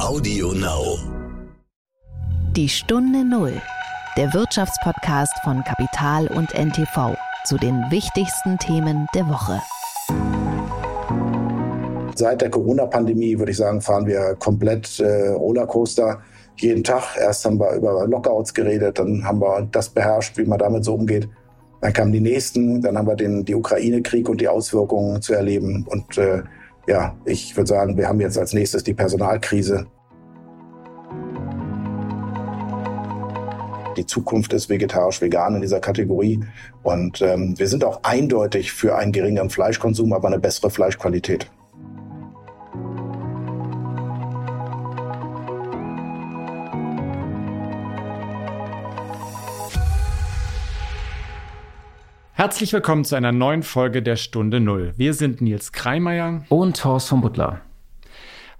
Audio Now. Die Stunde Null. Der Wirtschaftspodcast von Kapital und NTV zu den wichtigsten Themen der Woche. Seit der Corona-Pandemie würde ich sagen, fahren wir komplett äh, Rollercoaster jeden Tag. Erst haben wir über Lockouts geredet, dann haben wir das beherrscht, wie man damit so umgeht. Dann kamen die nächsten, dann haben wir den die Ukraine-Krieg und die Auswirkungen zu erleben. Und äh, ja, ich würde sagen, wir haben jetzt als nächstes die Personalkrise. Die Zukunft ist vegetarisch-vegan in dieser Kategorie. Und ähm, wir sind auch eindeutig für einen geringeren Fleischkonsum, aber eine bessere Fleischqualität. Herzlich willkommen zu einer neuen Folge der Stunde Null. Wir sind Nils Kreimeier und Horst von Butler.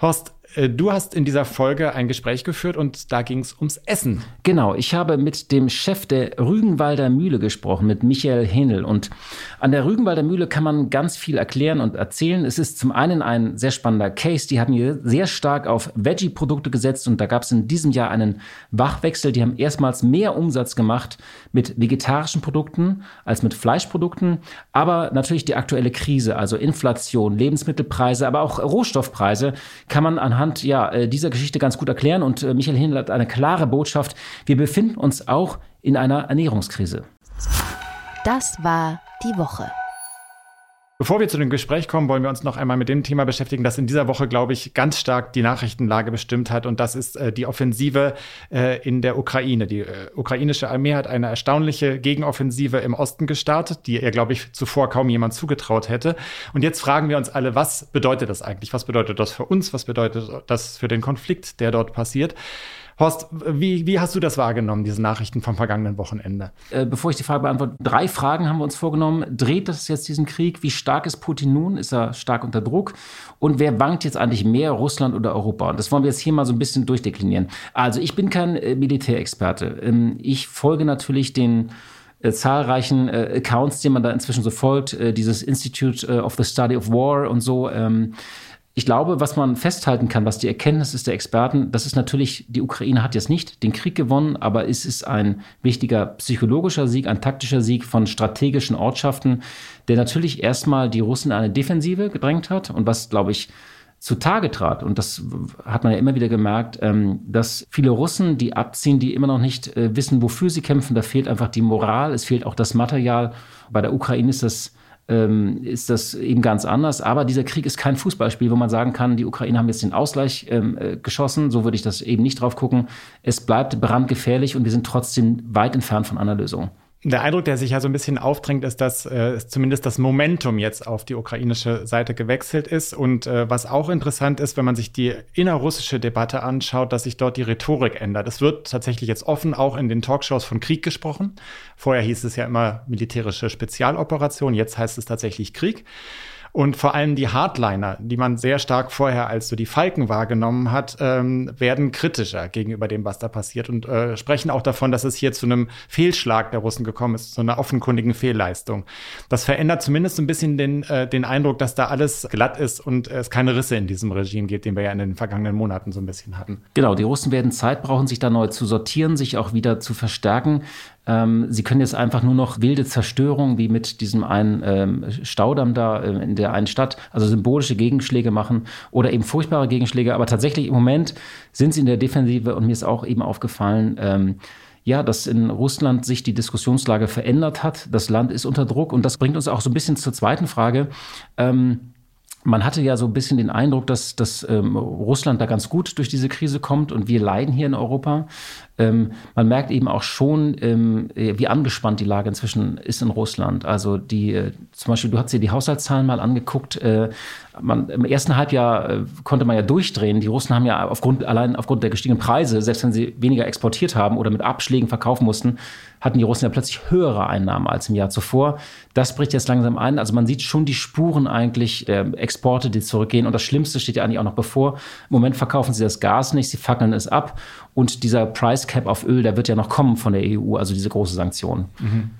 Horst, du hast in dieser Folge ein Gespräch geführt und da ging es ums Essen. Genau, ich habe mit dem Chef der Rügenwalder Mühle gesprochen, mit Michael Henel. Und an der Rügenwalder Mühle kann man ganz viel erklären und erzählen. Es ist zum einen ein sehr spannender Case. Die haben hier sehr stark auf Veggie-Produkte gesetzt und da gab es in diesem Jahr einen Wachwechsel. Die haben erstmals mehr Umsatz gemacht mit vegetarischen Produkten als mit Fleischprodukten. Aber natürlich die aktuelle Krise, also Inflation, Lebensmittelpreise, aber auch Rohstoffpreise, kann man anhand anhand ja, äh, dieser Geschichte ganz gut erklären. Und äh, Michael Hindel hat eine klare Botschaft. Wir befinden uns auch in einer Ernährungskrise. Das war die Woche. Bevor wir zu dem Gespräch kommen, wollen wir uns noch einmal mit dem Thema beschäftigen, das in dieser Woche, glaube ich, ganz stark die Nachrichtenlage bestimmt hat. Und das ist äh, die Offensive äh, in der Ukraine. Die äh, ukrainische Armee hat eine erstaunliche Gegenoffensive im Osten gestartet, die ihr, glaube ich, zuvor kaum jemand zugetraut hätte. Und jetzt fragen wir uns alle, was bedeutet das eigentlich? Was bedeutet das für uns? Was bedeutet das für den Konflikt, der dort passiert? Horst, wie, wie hast du das wahrgenommen, diese Nachrichten vom vergangenen Wochenende? Äh, bevor ich die Frage beantworte, drei Fragen haben wir uns vorgenommen. Dreht das jetzt diesen Krieg? Wie stark ist Putin nun? Ist er stark unter Druck? Und wer wankt jetzt eigentlich mehr, Russland oder Europa? Und das wollen wir jetzt hier mal so ein bisschen durchdeklinieren. Also ich bin kein äh, Militärexperte. Ähm, ich folge natürlich den äh, zahlreichen äh, Accounts, die man da inzwischen so folgt, äh, dieses Institute äh, of the Study of War und so. Ähm, ich glaube, was man festhalten kann, was die Erkenntnis ist der Experten, das ist natürlich, die Ukraine hat jetzt nicht den Krieg gewonnen, aber es ist ein wichtiger psychologischer Sieg, ein taktischer Sieg von strategischen Ortschaften, der natürlich erstmal die Russen in eine Defensive gedrängt hat und was, glaube ich, zutage trat, und das hat man ja immer wieder gemerkt, ähm, dass viele Russen, die abziehen, die immer noch nicht äh, wissen, wofür sie kämpfen, da fehlt einfach die Moral, es fehlt auch das Material. Bei der Ukraine ist das ähm, ist das eben ganz anders. Aber dieser Krieg ist kein Fußballspiel, wo man sagen kann, die Ukrainer haben jetzt den Ausgleich ähm, äh, geschossen. So würde ich das eben nicht drauf gucken. Es bleibt brandgefährlich und wir sind trotzdem weit entfernt von einer Lösung. Der Eindruck, der sich ja so ein bisschen aufdrängt, ist, dass äh, zumindest das Momentum jetzt auf die ukrainische Seite gewechselt ist. Und äh, was auch interessant ist, wenn man sich die innerrussische Debatte anschaut, dass sich dort die Rhetorik ändert. Es wird tatsächlich jetzt offen auch in den Talkshows von Krieg gesprochen. Vorher hieß es ja immer militärische Spezialoperation, jetzt heißt es tatsächlich Krieg. Und vor allem die Hardliner, die man sehr stark vorher als so die Falken wahrgenommen hat, ähm, werden kritischer gegenüber dem, was da passiert und äh, sprechen auch davon, dass es hier zu einem Fehlschlag der Russen gekommen ist, zu einer offenkundigen Fehlleistung. Das verändert zumindest ein bisschen den, äh, den Eindruck, dass da alles glatt ist und es keine Risse in diesem Regime gibt, den wir ja in den vergangenen Monaten so ein bisschen hatten. Genau, die Russen werden Zeit brauchen, sich da neu zu sortieren, sich auch wieder zu verstärken. Ähm, sie können jetzt einfach nur noch wilde Zerstörung, wie mit diesem einen ähm, Staudamm da äh, in der einen Stadt, also symbolische Gegenschläge machen oder eben furchtbare Gegenschläge. Aber tatsächlich im Moment sind sie in der Defensive und mir ist auch eben aufgefallen, ähm, ja, dass in Russland sich die Diskussionslage verändert hat. Das Land ist unter Druck und das bringt uns auch so ein bisschen zur zweiten Frage. Ähm, man hatte ja so ein bisschen den Eindruck, dass, dass ähm, Russland da ganz gut durch diese Krise kommt und wir leiden hier in Europa. Ähm, man merkt eben auch schon, ähm, wie angespannt die Lage inzwischen ist in Russland. Also die, äh, zum Beispiel, du hast dir die Haushaltszahlen mal angeguckt. Äh, man, Im ersten Halbjahr äh, konnte man ja durchdrehen. Die Russen haben ja aufgrund, allein aufgrund der gestiegenen Preise, selbst wenn sie weniger exportiert haben oder mit Abschlägen verkaufen mussten, hatten die Russen ja plötzlich höhere Einnahmen als im Jahr zuvor. Das bricht jetzt langsam ein. Also man sieht schon die Spuren eigentlich der Exporte, die zurückgehen. Und das Schlimmste steht ja eigentlich auch noch bevor. Im Moment verkaufen sie das Gas nicht, sie fackeln es ab. Und dieser Price Cap auf Öl, der wird ja noch kommen von der EU, also diese große Sanktion. Mhm.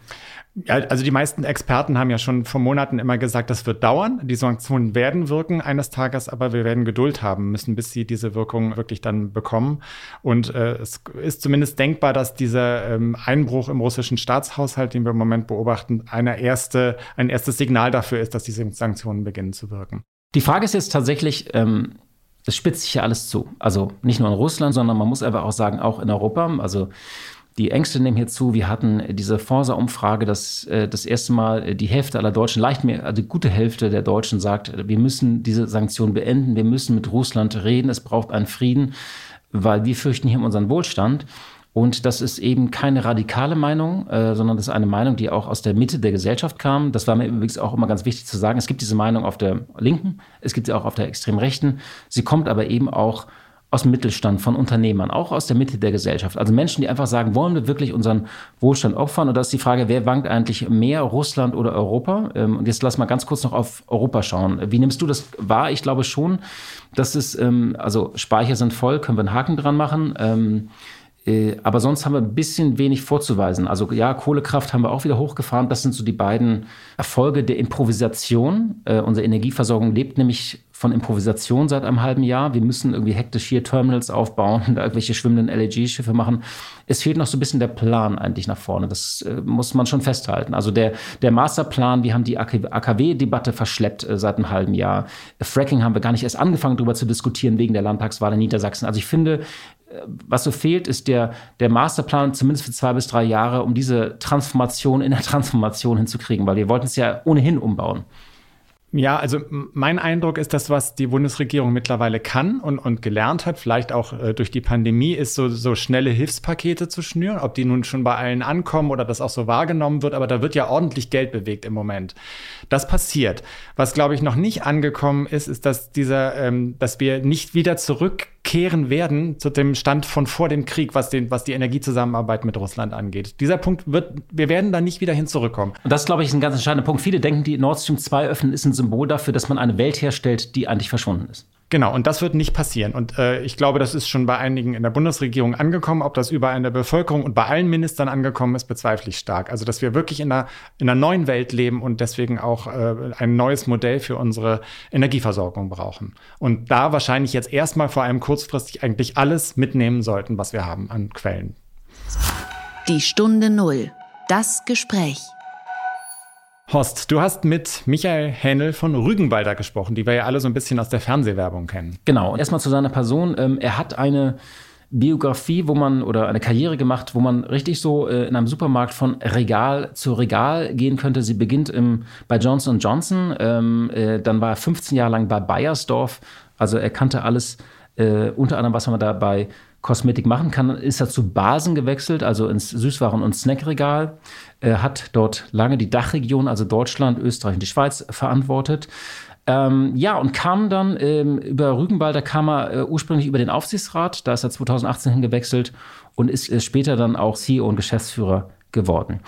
Also die meisten Experten haben ja schon vor Monaten immer gesagt, das wird dauern. Die Sanktionen werden wirken eines Tages, aber wir werden Geduld haben müssen, bis sie diese Wirkung wirklich dann bekommen. Und äh, es ist zumindest denkbar, dass dieser ähm, Einbruch im russischen Staatshaushalt, den wir im Moment beobachten, eine erste, ein erstes Signal dafür ist, dass diese Sanktionen beginnen zu wirken. Die Frage ist jetzt tatsächlich, ähm, es spitzt sich ja alles zu. Also nicht nur in Russland, sondern man muss einfach auch sagen, auch in Europa. Also die Ängste nehmen hier zu. Wir hatten diese Forsa-Umfrage, dass äh, das erste Mal die Hälfte aller Deutschen, leicht mehr, also die gute Hälfte der Deutschen sagt, wir müssen diese Sanktionen beenden, wir müssen mit Russland reden, es braucht einen Frieden, weil wir fürchten hier unseren Wohlstand. Und das ist eben keine radikale Meinung, äh, sondern das ist eine Meinung, die auch aus der Mitte der Gesellschaft kam. Das war mir übrigens auch immer ganz wichtig zu sagen. Es gibt diese Meinung auf der Linken, es gibt sie auch auf der extrem Rechten. Sie kommt aber eben auch aus dem Mittelstand, von Unternehmern, auch aus der Mitte der Gesellschaft. Also Menschen, die einfach sagen, wollen wir wirklich unseren Wohlstand opfern? Und da ist die Frage, wer wankt eigentlich mehr, Russland oder Europa? Ähm, und jetzt lass mal ganz kurz noch auf Europa schauen. Wie nimmst du das wahr? Ich glaube schon, dass es, ähm, also Speicher sind voll, können wir einen Haken dran machen. Ähm, äh, aber sonst haben wir ein bisschen wenig vorzuweisen. Also ja, Kohlekraft haben wir auch wieder hochgefahren. Das sind so die beiden Erfolge der Improvisation. Äh, unsere Energieversorgung lebt nämlich von Improvisation seit einem halben Jahr. Wir müssen irgendwie hektisch hier Terminals aufbauen, da irgendwelche schwimmenden LNG-Schiffe machen. Es fehlt noch so ein bisschen der Plan eigentlich nach vorne. Das äh, muss man schon festhalten. Also der, der Masterplan, wir haben die AKW-Debatte verschleppt äh, seit einem halben Jahr. Fracking haben wir gar nicht erst angefangen, darüber zu diskutieren wegen der Landtagswahl in Niedersachsen. Also ich finde, äh, was so fehlt, ist der, der Masterplan, zumindest für zwei bis drei Jahre, um diese Transformation in der Transformation hinzukriegen, weil wir wollten es ja ohnehin umbauen. Ja, also mein Eindruck ist, dass was die Bundesregierung mittlerweile kann und, und gelernt hat, vielleicht auch äh, durch die Pandemie, ist so, so schnelle Hilfspakete zu schnüren, ob die nun schon bei allen ankommen oder das auch so wahrgenommen wird, aber da wird ja ordentlich Geld bewegt im Moment. Das passiert. Was, glaube ich, noch nicht angekommen ist, ist, dass dieser, ähm, dass wir nicht wieder zurück kehren werden zu dem Stand von vor dem Krieg, was, den, was die Energiezusammenarbeit mit Russland angeht. Dieser Punkt wird, wir werden da nicht wieder hin zurückkommen. Und das, glaube ich, ist ein ganz entscheidender Punkt. Viele denken, die Nord Stream 2 öffnen ist ein Symbol dafür, dass man eine Welt herstellt, die eigentlich verschwunden ist. Genau, und das wird nicht passieren. Und äh, ich glaube, das ist schon bei einigen in der Bundesregierung angekommen. Ob das überall in der Bevölkerung und bei allen Ministern angekommen ist, bezweifle ich stark. Also, dass wir wirklich in einer, in einer neuen Welt leben und deswegen auch äh, ein neues Modell für unsere Energieversorgung brauchen. Und da wahrscheinlich jetzt erstmal vor allem kurzfristig eigentlich alles mitnehmen sollten, was wir haben an Quellen. Die Stunde Null. Das Gespräch. Horst, du hast mit Michael Hähnel von Rügenwalder gesprochen, die wir ja alle so ein bisschen aus der Fernsehwerbung kennen. Genau. Erstmal zu seiner Person. Ähm, er hat eine Biografie, wo man oder eine Karriere gemacht, wo man richtig so äh, in einem Supermarkt von Regal zu Regal gehen könnte. Sie beginnt im, bei Johnson Johnson, ähm, äh, dann war er 15 Jahre lang bei Bayersdorf. Also er kannte alles, äh, unter anderem, was man da bei Kosmetik machen kann, ist er zu Basen gewechselt, also ins Süßwaren- und Snackregal. Er hat dort lange die Dachregion, also Deutschland, Österreich und die Schweiz, verantwortet. Ähm, ja, und kam dann ähm, über Rügenwalder kam er äh, ursprünglich über den Aufsichtsrat, da ist er 2018 hingewechselt und ist äh, später dann auch CEO und Geschäftsführer geworden.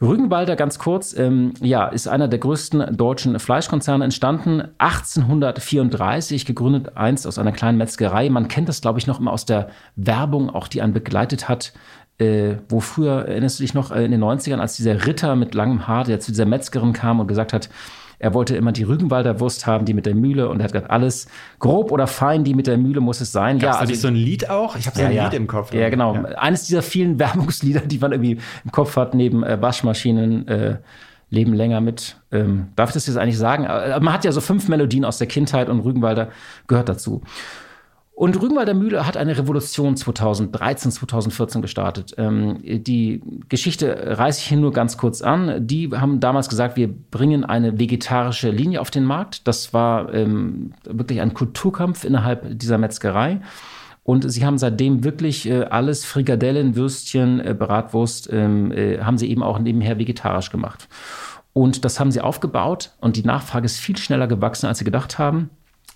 Rügenwalder, ganz kurz, ähm, ja, ist einer der größten deutschen Fleischkonzerne entstanden, 1834 gegründet, einst aus einer kleinen Metzgerei. Man kennt das, glaube ich, noch immer aus der Werbung, auch die einen begleitet hat. Äh, wo früher, erinnerst du dich noch, äh, in den 90ern, als dieser Ritter mit langem Haar, der zu dieser Metzgerin kam und gesagt hat, er wollte immer die Rügenwalder Wurst haben, die mit der Mühle. Und er hat gesagt, alles grob oder fein, die mit der Mühle muss es sein. Gab's ja, also so ein Lied auch? Ich habe so ja, ein ja. Lied im Kopf. Ja, genau. Ja. Eines dieser vielen Werbungslieder, die man irgendwie im Kopf hat, neben äh, Waschmaschinen, äh, Leben länger mit. Ähm, darf ich das jetzt eigentlich sagen? Aber man hat ja so fünf Melodien aus der Kindheit und Rügenwalder gehört dazu. Und Rügenwalder Mühle hat eine Revolution 2013, 2014 gestartet. Ähm, die Geschichte reiße ich hier nur ganz kurz an. Die haben damals gesagt, wir bringen eine vegetarische Linie auf den Markt. Das war ähm, wirklich ein Kulturkampf innerhalb dieser Metzgerei. Und sie haben seitdem wirklich äh, alles, Frikadellen, Würstchen, äh, Bratwurst, ähm, äh, haben sie eben auch nebenher vegetarisch gemacht. Und das haben sie aufgebaut und die Nachfrage ist viel schneller gewachsen, als sie gedacht haben.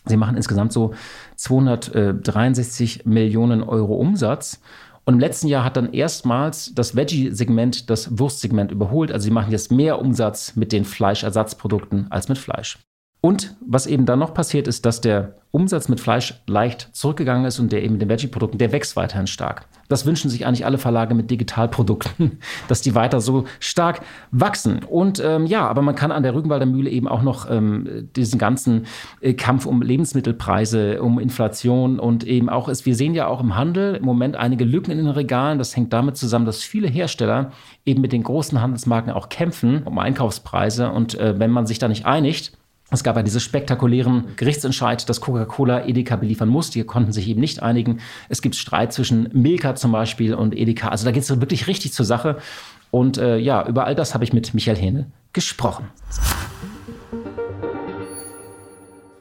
Sie machen insgesamt so 263 Millionen Euro Umsatz. Und im letzten Jahr hat dann erstmals das Veggie-Segment das Wurstsegment überholt. Also sie machen jetzt mehr Umsatz mit den Fleischersatzprodukten als mit Fleisch. Und was eben dann noch passiert ist, dass der Umsatz mit Fleisch leicht zurückgegangen ist und der eben mit den Veggie-Produkten, der wächst weiterhin stark. Das wünschen sich eigentlich alle Verlage mit Digitalprodukten, dass die weiter so stark wachsen. Und ähm, ja, aber man kann an der Rügenwalder Mühle eben auch noch ähm, diesen ganzen äh, Kampf um Lebensmittelpreise, um Inflation und eben auch ist, wir sehen ja auch im Handel im Moment einige Lücken in den Regalen. Das hängt damit zusammen, dass viele Hersteller eben mit den großen Handelsmarken auch kämpfen um Einkaufspreise. Und äh, wenn man sich da nicht einigt, es gab ja diese spektakulären Gerichtsentscheid, dass Coca-Cola Edeka beliefern muss. Die konnten sich eben nicht einigen. Es gibt Streit zwischen Milka zum Beispiel und Edeka. Also da geht es wirklich richtig zur Sache. Und äh, ja, über all das habe ich mit Michael Hähne gesprochen.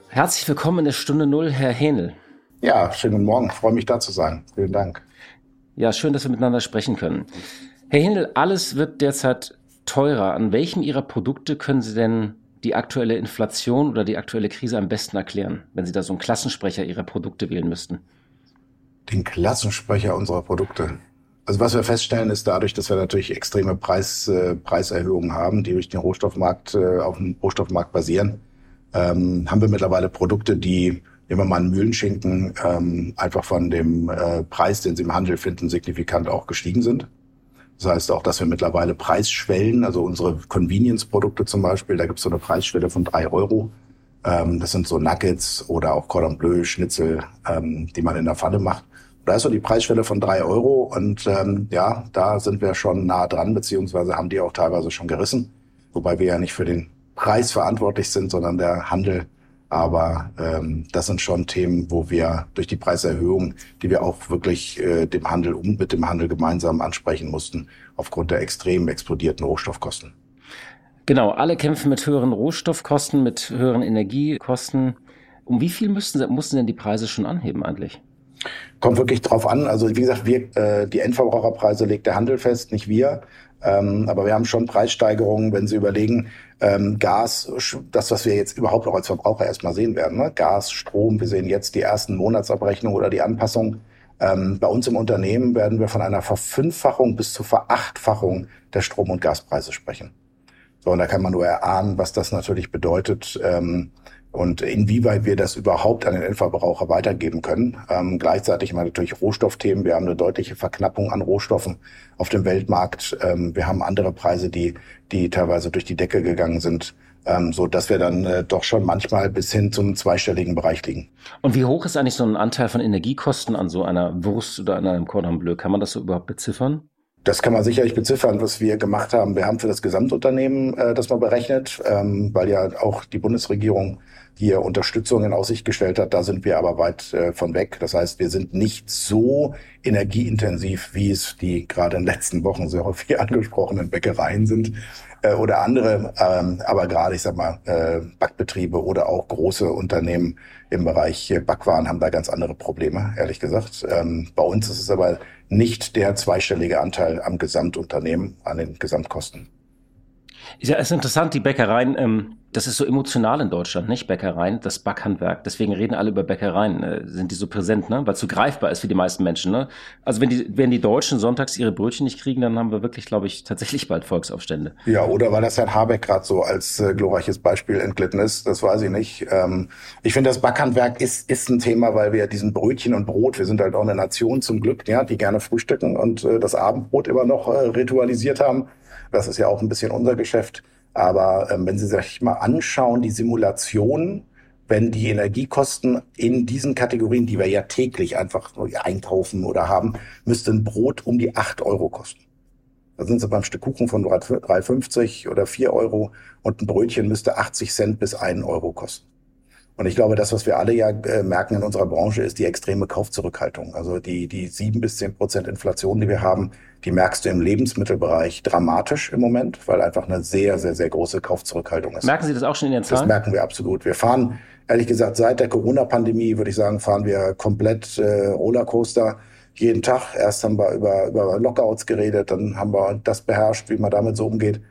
Herzlich willkommen in der Stunde Null, Herr Hähnel. Ja, schönen Morgen. Ich freue mich da zu sein. Vielen Dank. Ja, schön, dass wir miteinander sprechen können. Herr Hähnel, alles wird derzeit teurer. An welchem Ihrer Produkte können Sie denn die aktuelle Inflation oder die aktuelle Krise am besten erklären, wenn Sie da so einen Klassensprecher Ihrer Produkte wählen müssten? Den Klassensprecher unserer Produkte. Also was wir feststellen, ist dadurch, dass wir natürlich extreme Preis, äh, Preiserhöhungen haben, die durch den Rohstoffmarkt äh, auf dem Rohstoffmarkt basieren, ähm, haben wir mittlerweile Produkte, die, nehmen wir mal einen Mühlenschinken, ähm, einfach von dem äh, Preis, den Sie im Handel finden, signifikant auch gestiegen sind. Das heißt auch, dass wir mittlerweile Preisschwellen, also unsere Convenience-Produkte zum Beispiel, da gibt es so eine Preisschwelle von drei Euro. Ähm, das sind so Nuggets oder auch Cordon Bleu, Schnitzel, ähm, die man in der Pfanne macht. Da ist so die Preisschwelle von drei Euro und ähm, ja, da sind wir schon nah dran, beziehungsweise haben die auch teilweise schon gerissen. Wobei wir ja nicht für den Preis verantwortlich sind, sondern der Handel aber ähm, das sind schon Themen, wo wir durch die Preiserhöhung, die wir auch wirklich äh, dem Handel um mit dem Handel gemeinsam ansprechen mussten, aufgrund der extrem explodierten Rohstoffkosten. Genau, alle kämpfen mit höheren Rohstoffkosten, mit höheren Energiekosten. Um wie viel müssten, mussten denn die Preise schon anheben eigentlich? Kommt wirklich drauf an. Also wie gesagt, wir, äh, die Endverbraucherpreise legt der Handel fest, nicht wir. Ähm, aber wir haben schon Preissteigerungen, wenn Sie überlegen, ähm, Gas, das, was wir jetzt überhaupt noch als Verbraucher erstmal sehen werden, ne? Gas, Strom, wir sehen jetzt die ersten Monatsabrechnungen oder die Anpassung. Ähm, bei uns im Unternehmen werden wir von einer Verfünffachung bis zur Verachtfachung der Strom- und Gaspreise sprechen. So, und da kann man nur erahnen, was das natürlich bedeutet. Ähm, und inwieweit wir das überhaupt an den Endverbraucher weitergeben können. Ähm, gleichzeitig haben wir natürlich Rohstoffthemen. Wir haben eine deutliche Verknappung an Rohstoffen auf dem Weltmarkt. Ähm, wir haben andere Preise, die, die teilweise durch die Decke gegangen sind. Ähm, so dass wir dann äh, doch schon manchmal bis hin zum zweistelligen Bereich liegen. Und wie hoch ist eigentlich so ein Anteil von Energiekosten an so einer Wurst oder an einem Cordon Bleu? Kann man das so überhaupt beziffern? Das kann man sicherlich beziffern, was wir gemacht haben. Wir haben für das Gesamtunternehmen äh, das mal berechnet, ähm, weil ja auch die Bundesregierung hier Unterstützung in Aussicht gestellt hat. Da sind wir aber weit äh, von weg. Das heißt, wir sind nicht so energieintensiv, wie es die gerade in den letzten Wochen sehr häufig angesprochenen Bäckereien sind äh, oder andere. Ähm, aber gerade, ich sag mal, äh, Backbetriebe oder auch große Unternehmen im Bereich Backwaren haben da ganz andere Probleme, ehrlich gesagt. Ähm, bei uns ist es aber nicht der zweistellige Anteil am Gesamtunternehmen, an den Gesamtkosten. Ja, es ist interessant, die Bäckereien, ähm, das ist so emotional in Deutschland, nicht? Bäckereien, das Backhandwerk. Deswegen reden alle über Bäckereien, äh, sind die so präsent, ne? Weil es so greifbar ist für die meisten Menschen, ne? Also wenn die, wenn die Deutschen sonntags ihre Brötchen nicht kriegen, dann haben wir wirklich, glaube ich, tatsächlich bald Volksaufstände. Ja, oder weil das Herrn Habeck gerade so als äh, glorreiches Beispiel entglitten ist, das weiß ich nicht. Ähm, ich finde, das Backhandwerk ist, ist ein Thema, weil wir diesen Brötchen und Brot, wir sind halt auch eine Nation zum Glück, ja, die gerne frühstücken und äh, das Abendbrot immer noch äh, ritualisiert haben. Das ist ja auch ein bisschen unser Geschäft. Aber ähm, wenn Sie sich mal anschauen, die Simulation, wenn die Energiekosten in diesen Kategorien, die wir ja täglich einfach einkaufen oder haben, müsste ein Brot um die acht Euro kosten. Da sind sie beim Stück Kuchen von 3,50 oder 4 Euro und ein Brötchen müsste 80 Cent bis 1 Euro kosten. Und ich glaube, das, was wir alle ja äh, merken in unserer Branche, ist die extreme Kaufzurückhaltung. Also die, die sieben bis zehn Prozent Inflation, die wir haben, die merkst du im Lebensmittelbereich dramatisch im Moment, weil einfach eine sehr, sehr, sehr große Kaufzurückhaltung ist. Merken Sie das auch schon in Ihren Zahlen? Das merken wir absolut. Wir fahren, ehrlich gesagt, seit der Corona-Pandemie, würde ich sagen, fahren wir komplett äh, Rollercoaster jeden Tag. Erst haben wir über, über Lockouts geredet, dann haben wir das beherrscht, wie man damit so umgeht.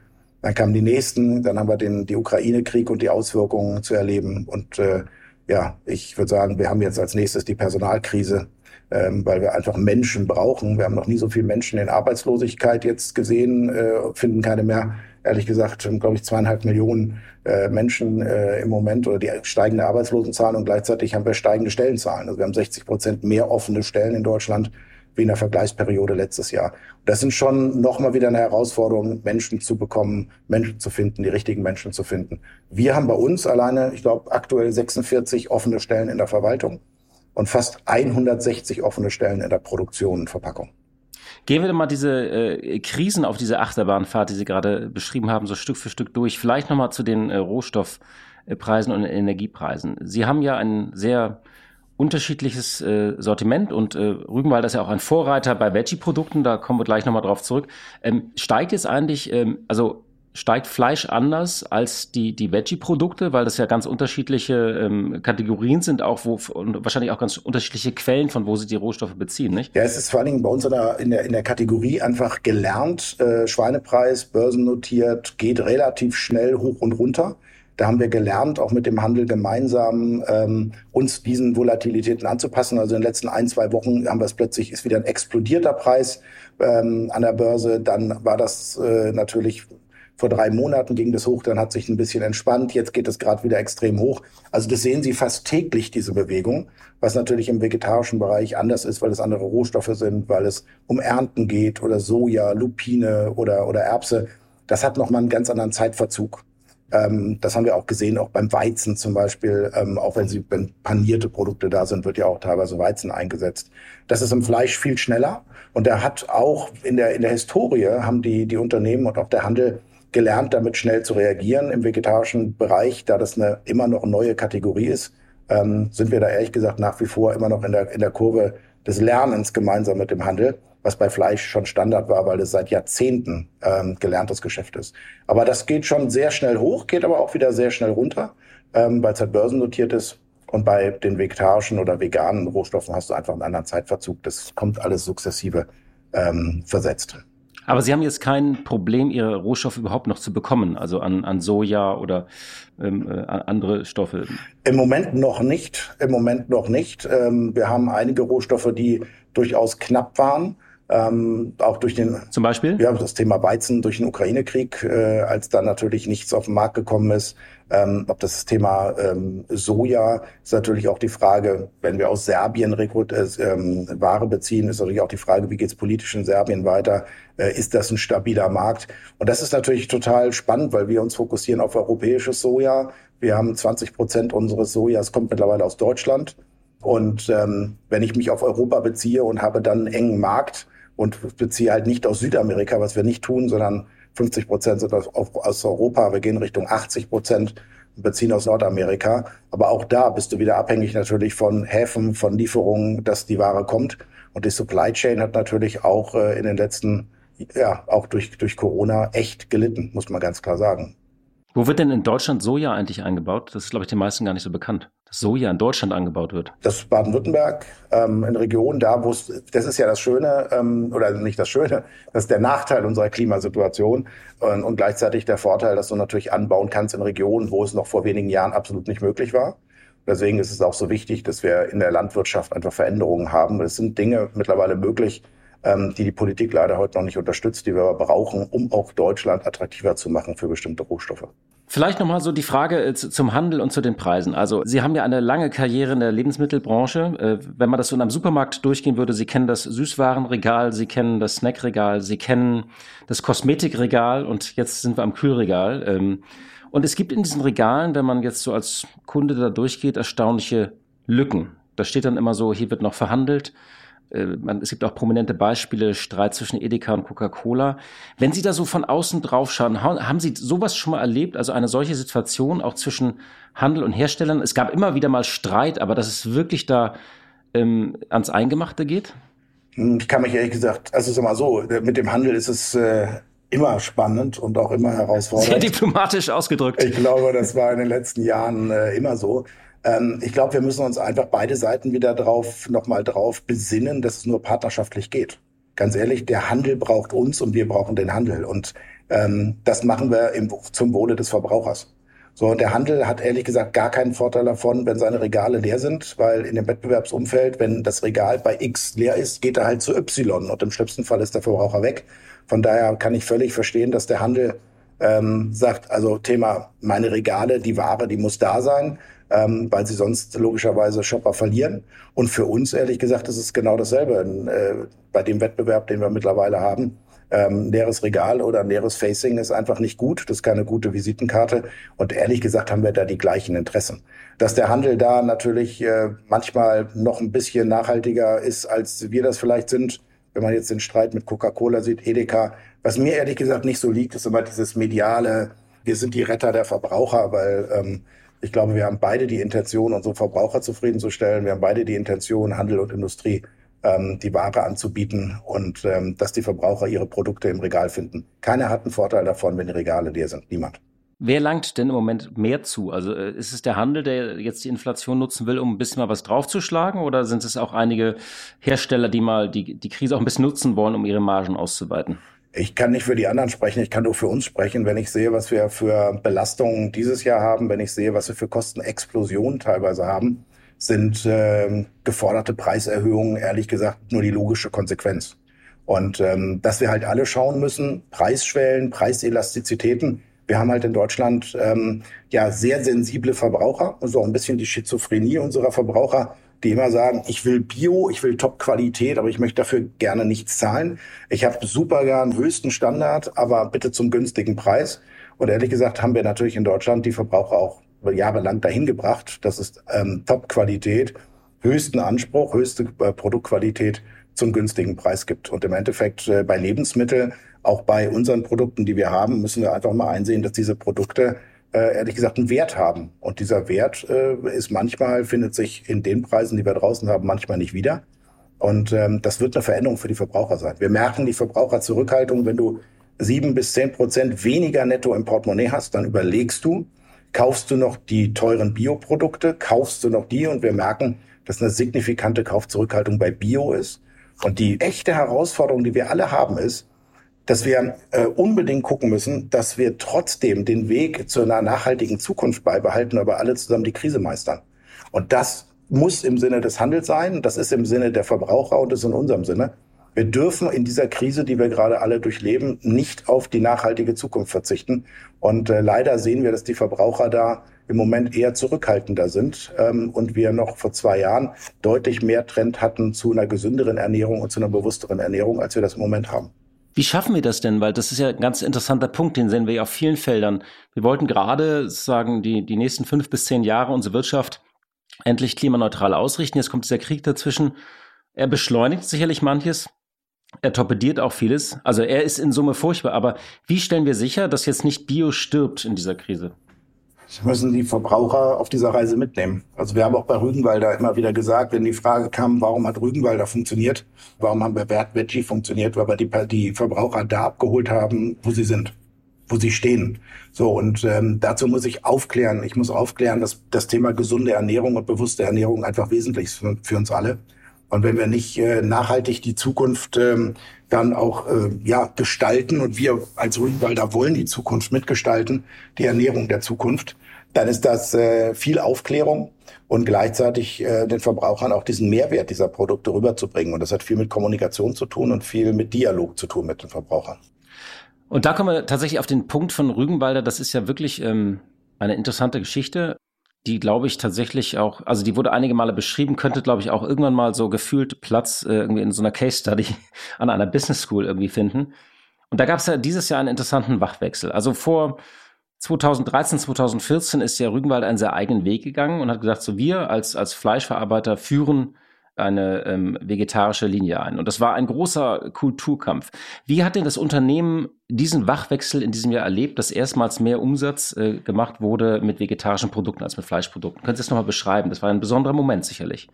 Dann kamen die nächsten, dann haben wir den die Ukraine-Krieg und die Auswirkungen zu erleben. Und äh, ja, ich würde sagen, wir haben jetzt als nächstes die Personalkrise, ähm, weil wir einfach Menschen brauchen. Wir haben noch nie so viele Menschen in Arbeitslosigkeit jetzt gesehen, äh, finden keine mehr. Ehrlich gesagt, glaube ich, zweieinhalb Millionen äh, Menschen äh, im Moment oder die steigende Arbeitslosenzahlen und gleichzeitig haben wir steigende Stellenzahlen. Also wir haben 60 Prozent mehr offene Stellen in Deutschland wie in der Vergleichsperiode letztes Jahr. Das sind schon nochmal wieder eine Herausforderung, Menschen zu bekommen, Menschen zu finden, die richtigen Menschen zu finden. Wir haben bei uns alleine, ich glaube, aktuell 46 offene Stellen in der Verwaltung und fast 160 offene Stellen in der Produktion und Verpackung. Gehen wir mal diese äh, Krisen auf diese Achterbahnfahrt, die Sie gerade beschrieben haben, so Stück für Stück durch. Vielleicht nochmal zu den äh, Rohstoffpreisen und Energiepreisen. Sie haben ja ein sehr unterschiedliches äh, Sortiment und äh, Rügenwalder ist ja auch ein Vorreiter bei Veggie-Produkten, da kommen wir gleich nochmal drauf zurück. Ähm, steigt jetzt eigentlich, ähm, also steigt Fleisch anders als die, die Veggie-Produkte, weil das ja ganz unterschiedliche ähm, Kategorien sind, auch wo und wahrscheinlich auch ganz unterschiedliche Quellen, von wo sie die Rohstoffe beziehen, nicht? Ja, es ist vor allen Dingen bei uns in der, in der, Kategorie einfach gelernt. Äh, Schweinepreis, börsennotiert, geht relativ schnell hoch und runter. Da haben wir gelernt, auch mit dem Handel gemeinsam ähm, uns diesen Volatilitäten anzupassen. Also in den letzten ein, zwei Wochen haben wir es plötzlich, ist wieder ein explodierter Preis ähm, an der Börse. Dann war das äh, natürlich vor drei Monaten ging das hoch, dann hat sich ein bisschen entspannt, jetzt geht es gerade wieder extrem hoch. Also das sehen Sie fast täglich, diese Bewegung, was natürlich im vegetarischen Bereich anders ist, weil es andere Rohstoffe sind, weil es um Ernten geht oder Soja, Lupine oder, oder Erbse. Das hat nochmal einen ganz anderen Zeitverzug. Ähm, das haben wir auch gesehen, auch beim Weizen zum Beispiel. Ähm, auch wenn sie wenn panierte Produkte da sind, wird ja auch teilweise Weizen eingesetzt. Das ist im Fleisch viel schneller. Und er hat auch in der, in der Historie haben die, die Unternehmen und auch der Handel gelernt, damit schnell zu reagieren. Im vegetarischen Bereich, da das eine immer noch neue Kategorie ist, ähm, sind wir da ehrlich gesagt nach wie vor immer noch in der, in der Kurve des Lernens gemeinsam mit dem Handel was bei Fleisch schon Standard war, weil es seit Jahrzehnten ähm, gelerntes Geschäft ist. Aber das geht schon sehr schnell hoch, geht aber auch wieder sehr schnell runter, ähm, weil es halt börsennotiert ist. Und bei den vegetarischen oder veganen Rohstoffen hast du einfach einen anderen Zeitverzug. Das kommt alles sukzessive ähm, versetzt. Aber Sie haben jetzt kein Problem, Ihre Rohstoffe überhaupt noch zu bekommen, also an, an Soja oder ähm, äh, andere Stoffe? Im Moment noch nicht. Im Moment noch nicht. Ähm, wir haben einige Rohstoffe, die durchaus knapp waren. Ähm, auch durch den zum Beispiel ja das Thema Weizen durch den Ukraine-Krieg, äh, als dann natürlich nichts auf den Markt gekommen ist. Ähm, ob das Thema ähm, Soja ist natürlich auch die Frage, wenn wir aus Serbien Rekrut äh, ähm, Ware beziehen, ist natürlich auch die Frage, wie geht es politisch in Serbien weiter? Äh, ist das ein stabiler Markt? Und das ist natürlich total spannend, weil wir uns fokussieren auf europäisches Soja. Wir haben 20 Prozent unseres Sojas kommt mittlerweile aus Deutschland. Und ähm, wenn ich mich auf Europa beziehe und habe dann einen engen Markt, und beziehe halt nicht aus Südamerika, was wir nicht tun, sondern 50 Prozent sind aus, Europa. Wir gehen Richtung 80 Prozent und beziehen aus Nordamerika. Aber auch da bist du wieder abhängig natürlich von Häfen, von Lieferungen, dass die Ware kommt. Und die Supply Chain hat natürlich auch äh, in den letzten, ja, auch durch, durch Corona echt gelitten, muss man ganz klar sagen. Wo wird denn in Deutschland Soja eigentlich eingebaut? Das ist, glaube ich, den meisten gar nicht so bekannt, dass Soja in Deutschland angebaut wird. Das ist Baden-Württemberg, ähm, in Regionen da, wo es, das ist ja das Schöne, ähm, oder nicht das Schöne, das ist der Nachteil unserer Klimasituation und, und gleichzeitig der Vorteil, dass du natürlich anbauen kannst in Regionen, wo es noch vor wenigen Jahren absolut nicht möglich war. Deswegen ist es auch so wichtig, dass wir in der Landwirtschaft einfach Veränderungen haben. Es sind Dinge mittlerweile möglich, ähm, die die Politik leider heute noch nicht unterstützt, die wir aber brauchen, um auch Deutschland attraktiver zu machen für bestimmte Rohstoffe. Vielleicht nochmal so die Frage äh, zum Handel und zu den Preisen. Also Sie haben ja eine lange Karriere in der Lebensmittelbranche. Äh, wenn man das so in einem Supermarkt durchgehen würde, Sie kennen das Süßwarenregal, Sie kennen das Snackregal, Sie kennen das Kosmetikregal und jetzt sind wir am Kühlregal. Ähm, und es gibt in diesen Regalen, wenn man jetzt so als Kunde da durchgeht, erstaunliche Lücken. Da steht dann immer so, hier wird noch verhandelt. Äh, man, es gibt auch prominente Beispiele, Streit zwischen Edeka und Coca-Cola. Wenn Sie da so von außen drauf schauen, haben Sie sowas schon mal erlebt? Also eine solche Situation auch zwischen Handel und Herstellern? Es gab immer wieder mal Streit, aber dass es wirklich da ähm, ans Eingemachte geht? Hm, ich kann mich ehrlich gesagt, also sag mal so, mit dem Handel ist es äh, immer spannend und auch immer herausfordernd. Sehr diplomatisch ausgedrückt. Ich glaube, das war in den letzten Jahren äh, immer so. Ähm, ich glaube, wir müssen uns einfach beide Seiten wieder drauf, nochmal drauf besinnen, dass es nur partnerschaftlich geht. Ganz ehrlich, der Handel braucht uns und wir brauchen den Handel. Und ähm, das machen wir im, zum Wohle des Verbrauchers. So, und der Handel hat ehrlich gesagt gar keinen Vorteil davon, wenn seine Regale leer sind, weil in dem Wettbewerbsumfeld, wenn das Regal bei X leer ist, geht er halt zu Y und im schlimmsten Fall ist der Verbraucher weg. Von daher kann ich völlig verstehen, dass der Handel ähm, sagt, also Thema meine Regale, die Ware, die muss da sein, ähm, weil sie sonst logischerweise Shopper verlieren. Und für uns, ehrlich gesagt, ist es genau dasselbe äh, bei dem Wettbewerb, den wir mittlerweile haben ähm, leeres Regal oder leeres Facing ist einfach nicht gut. Das ist keine gute Visitenkarte. Und ehrlich gesagt haben wir da die gleichen Interessen. Dass der Handel da natürlich äh, manchmal noch ein bisschen nachhaltiger ist, als wir das vielleicht sind, wenn man jetzt den Streit mit Coca-Cola sieht, Edeka. Was mir ehrlich gesagt nicht so liegt, ist immer dieses mediale, wir sind die Retter der Verbraucher, weil ähm, ich glaube, wir haben beide die Intention, unsere Verbraucher zufriedenzustellen. Wir haben beide die Intention, Handel und Industrie ähm, die Ware anzubieten und ähm, dass die Verbraucher ihre Produkte im Regal finden. Keiner hat einen Vorteil davon, wenn die Regale leer sind. Niemand. Wer langt denn im Moment mehr zu? Also äh, ist es der Handel, der jetzt die Inflation nutzen will, um ein bisschen mal was draufzuschlagen? Oder sind es auch einige Hersteller, die mal die, die Krise auch ein bisschen nutzen wollen, um ihre Margen auszuweiten? Ich kann nicht für die anderen sprechen, ich kann nur für uns sprechen. Wenn ich sehe, was wir für Belastungen dieses Jahr haben, wenn ich sehe, was wir für Kostenexplosionen teilweise haben, sind äh, geforderte Preiserhöhungen ehrlich gesagt nur die logische Konsequenz. Und ähm, dass wir halt alle schauen müssen, Preisschwellen, Preiselastizitäten. Wir haben halt in Deutschland ähm, ja sehr sensible Verbraucher und so ein bisschen die Schizophrenie unserer Verbraucher, die immer sagen, ich will Bio, ich will Top-Qualität, aber ich möchte dafür gerne nichts zahlen. Ich habe super gern höchsten Standard, aber bitte zum günstigen Preis. Und ehrlich gesagt haben wir natürlich in Deutschland die Verbraucher auch jahrelang dahin gebracht. Das ist ähm, Top-Qualität, höchsten Anspruch, höchste äh, Produktqualität zum günstigen Preis gibt. Und im Endeffekt äh, bei Lebensmitteln, auch bei unseren Produkten, die wir haben, müssen wir einfach mal einsehen, dass diese Produkte äh, ehrlich gesagt einen Wert haben. Und dieser Wert äh, ist manchmal, findet sich in den Preisen, die wir draußen haben, manchmal nicht wieder. Und ähm, das wird eine Veränderung für die Verbraucher sein. Wir merken die Verbraucherzurückhaltung, wenn du sieben bis zehn Prozent weniger netto im Portemonnaie hast, dann überlegst du, kaufst du noch die teuren Bioprodukte, kaufst du noch die und wir merken, dass eine signifikante Kaufzurückhaltung bei Bio ist. Und die echte Herausforderung, die wir alle haben, ist, dass wir äh, unbedingt gucken müssen, dass wir trotzdem den Weg zu einer nachhaltigen Zukunft beibehalten, aber alle zusammen die Krise meistern. Und das muss im Sinne des Handels sein, das ist im Sinne der Verbraucher und ist in unserem Sinne. Wir dürfen in dieser Krise, die wir gerade alle durchleben, nicht auf die nachhaltige Zukunft verzichten. Und äh, leider sehen wir, dass die Verbraucher da im Moment eher zurückhaltender sind ähm, und wir noch vor zwei Jahren deutlich mehr Trend hatten zu einer gesünderen Ernährung und zu einer bewussteren Ernährung, als wir das im Moment haben. Wie schaffen wir das denn? Weil das ist ja ein ganz interessanter Punkt, den sehen wir ja auf vielen Feldern. Wir wollten gerade sagen, die, die nächsten fünf bis zehn Jahre unsere Wirtschaft endlich klimaneutral ausrichten. Jetzt kommt dieser Krieg dazwischen. Er beschleunigt sicherlich manches. Er torpediert auch vieles. Also er ist in Summe furchtbar. Aber wie stellen wir sicher, dass jetzt nicht Bio stirbt in dieser Krise? Müssen die Verbraucher auf dieser Reise mitnehmen. Also wir haben auch bei Rügenwalder immer wieder gesagt, wenn die Frage kam, warum hat Rügenwalder funktioniert, warum haben wir Bert Veggie funktioniert, weil wir die, die Verbraucher da abgeholt haben, wo sie sind, wo sie stehen. So und ähm, dazu muss ich aufklären. Ich muss aufklären, dass das Thema gesunde Ernährung und bewusste Ernährung einfach wesentlich ist für, für uns alle. Und wenn wir nicht äh, nachhaltig die Zukunft ähm, dann auch äh, ja gestalten und wir als Rügenwalder wollen die Zukunft mitgestalten, die Ernährung der Zukunft, dann ist das äh, viel Aufklärung und gleichzeitig äh, den Verbrauchern auch diesen Mehrwert dieser Produkte rüberzubringen. Und das hat viel mit Kommunikation zu tun und viel mit Dialog zu tun mit den Verbrauchern. Und da kommen wir tatsächlich auf den Punkt von Rügenwalder. Das ist ja wirklich ähm, eine interessante Geschichte die, glaube ich, tatsächlich auch, also die wurde einige Male beschrieben, könnte, glaube ich, auch irgendwann mal so gefühlt Platz äh, irgendwie in so einer Case Study an einer Business School irgendwie finden. Und da gab es ja dieses Jahr einen interessanten Wachwechsel. Also vor 2013, 2014 ist ja Rügenwald einen sehr eigenen Weg gegangen und hat gesagt, so wir als, als Fleischverarbeiter führen eine ähm, vegetarische Linie ein. Und das war ein großer Kulturkampf. Wie hat denn das Unternehmen diesen Wachwechsel in diesem Jahr erlebt, dass erstmals mehr Umsatz äh, gemacht wurde mit vegetarischen Produkten als mit Fleischprodukten? Können Sie das nochmal beschreiben? Das war ein besonderer Moment sicherlich.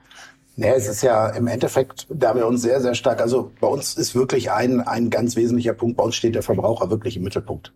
Ja, es ist ja im Endeffekt, da wir uns sehr, sehr stark, also bei uns ist wirklich ein, ein ganz wesentlicher Punkt, bei uns steht der Verbraucher wirklich im Mittelpunkt.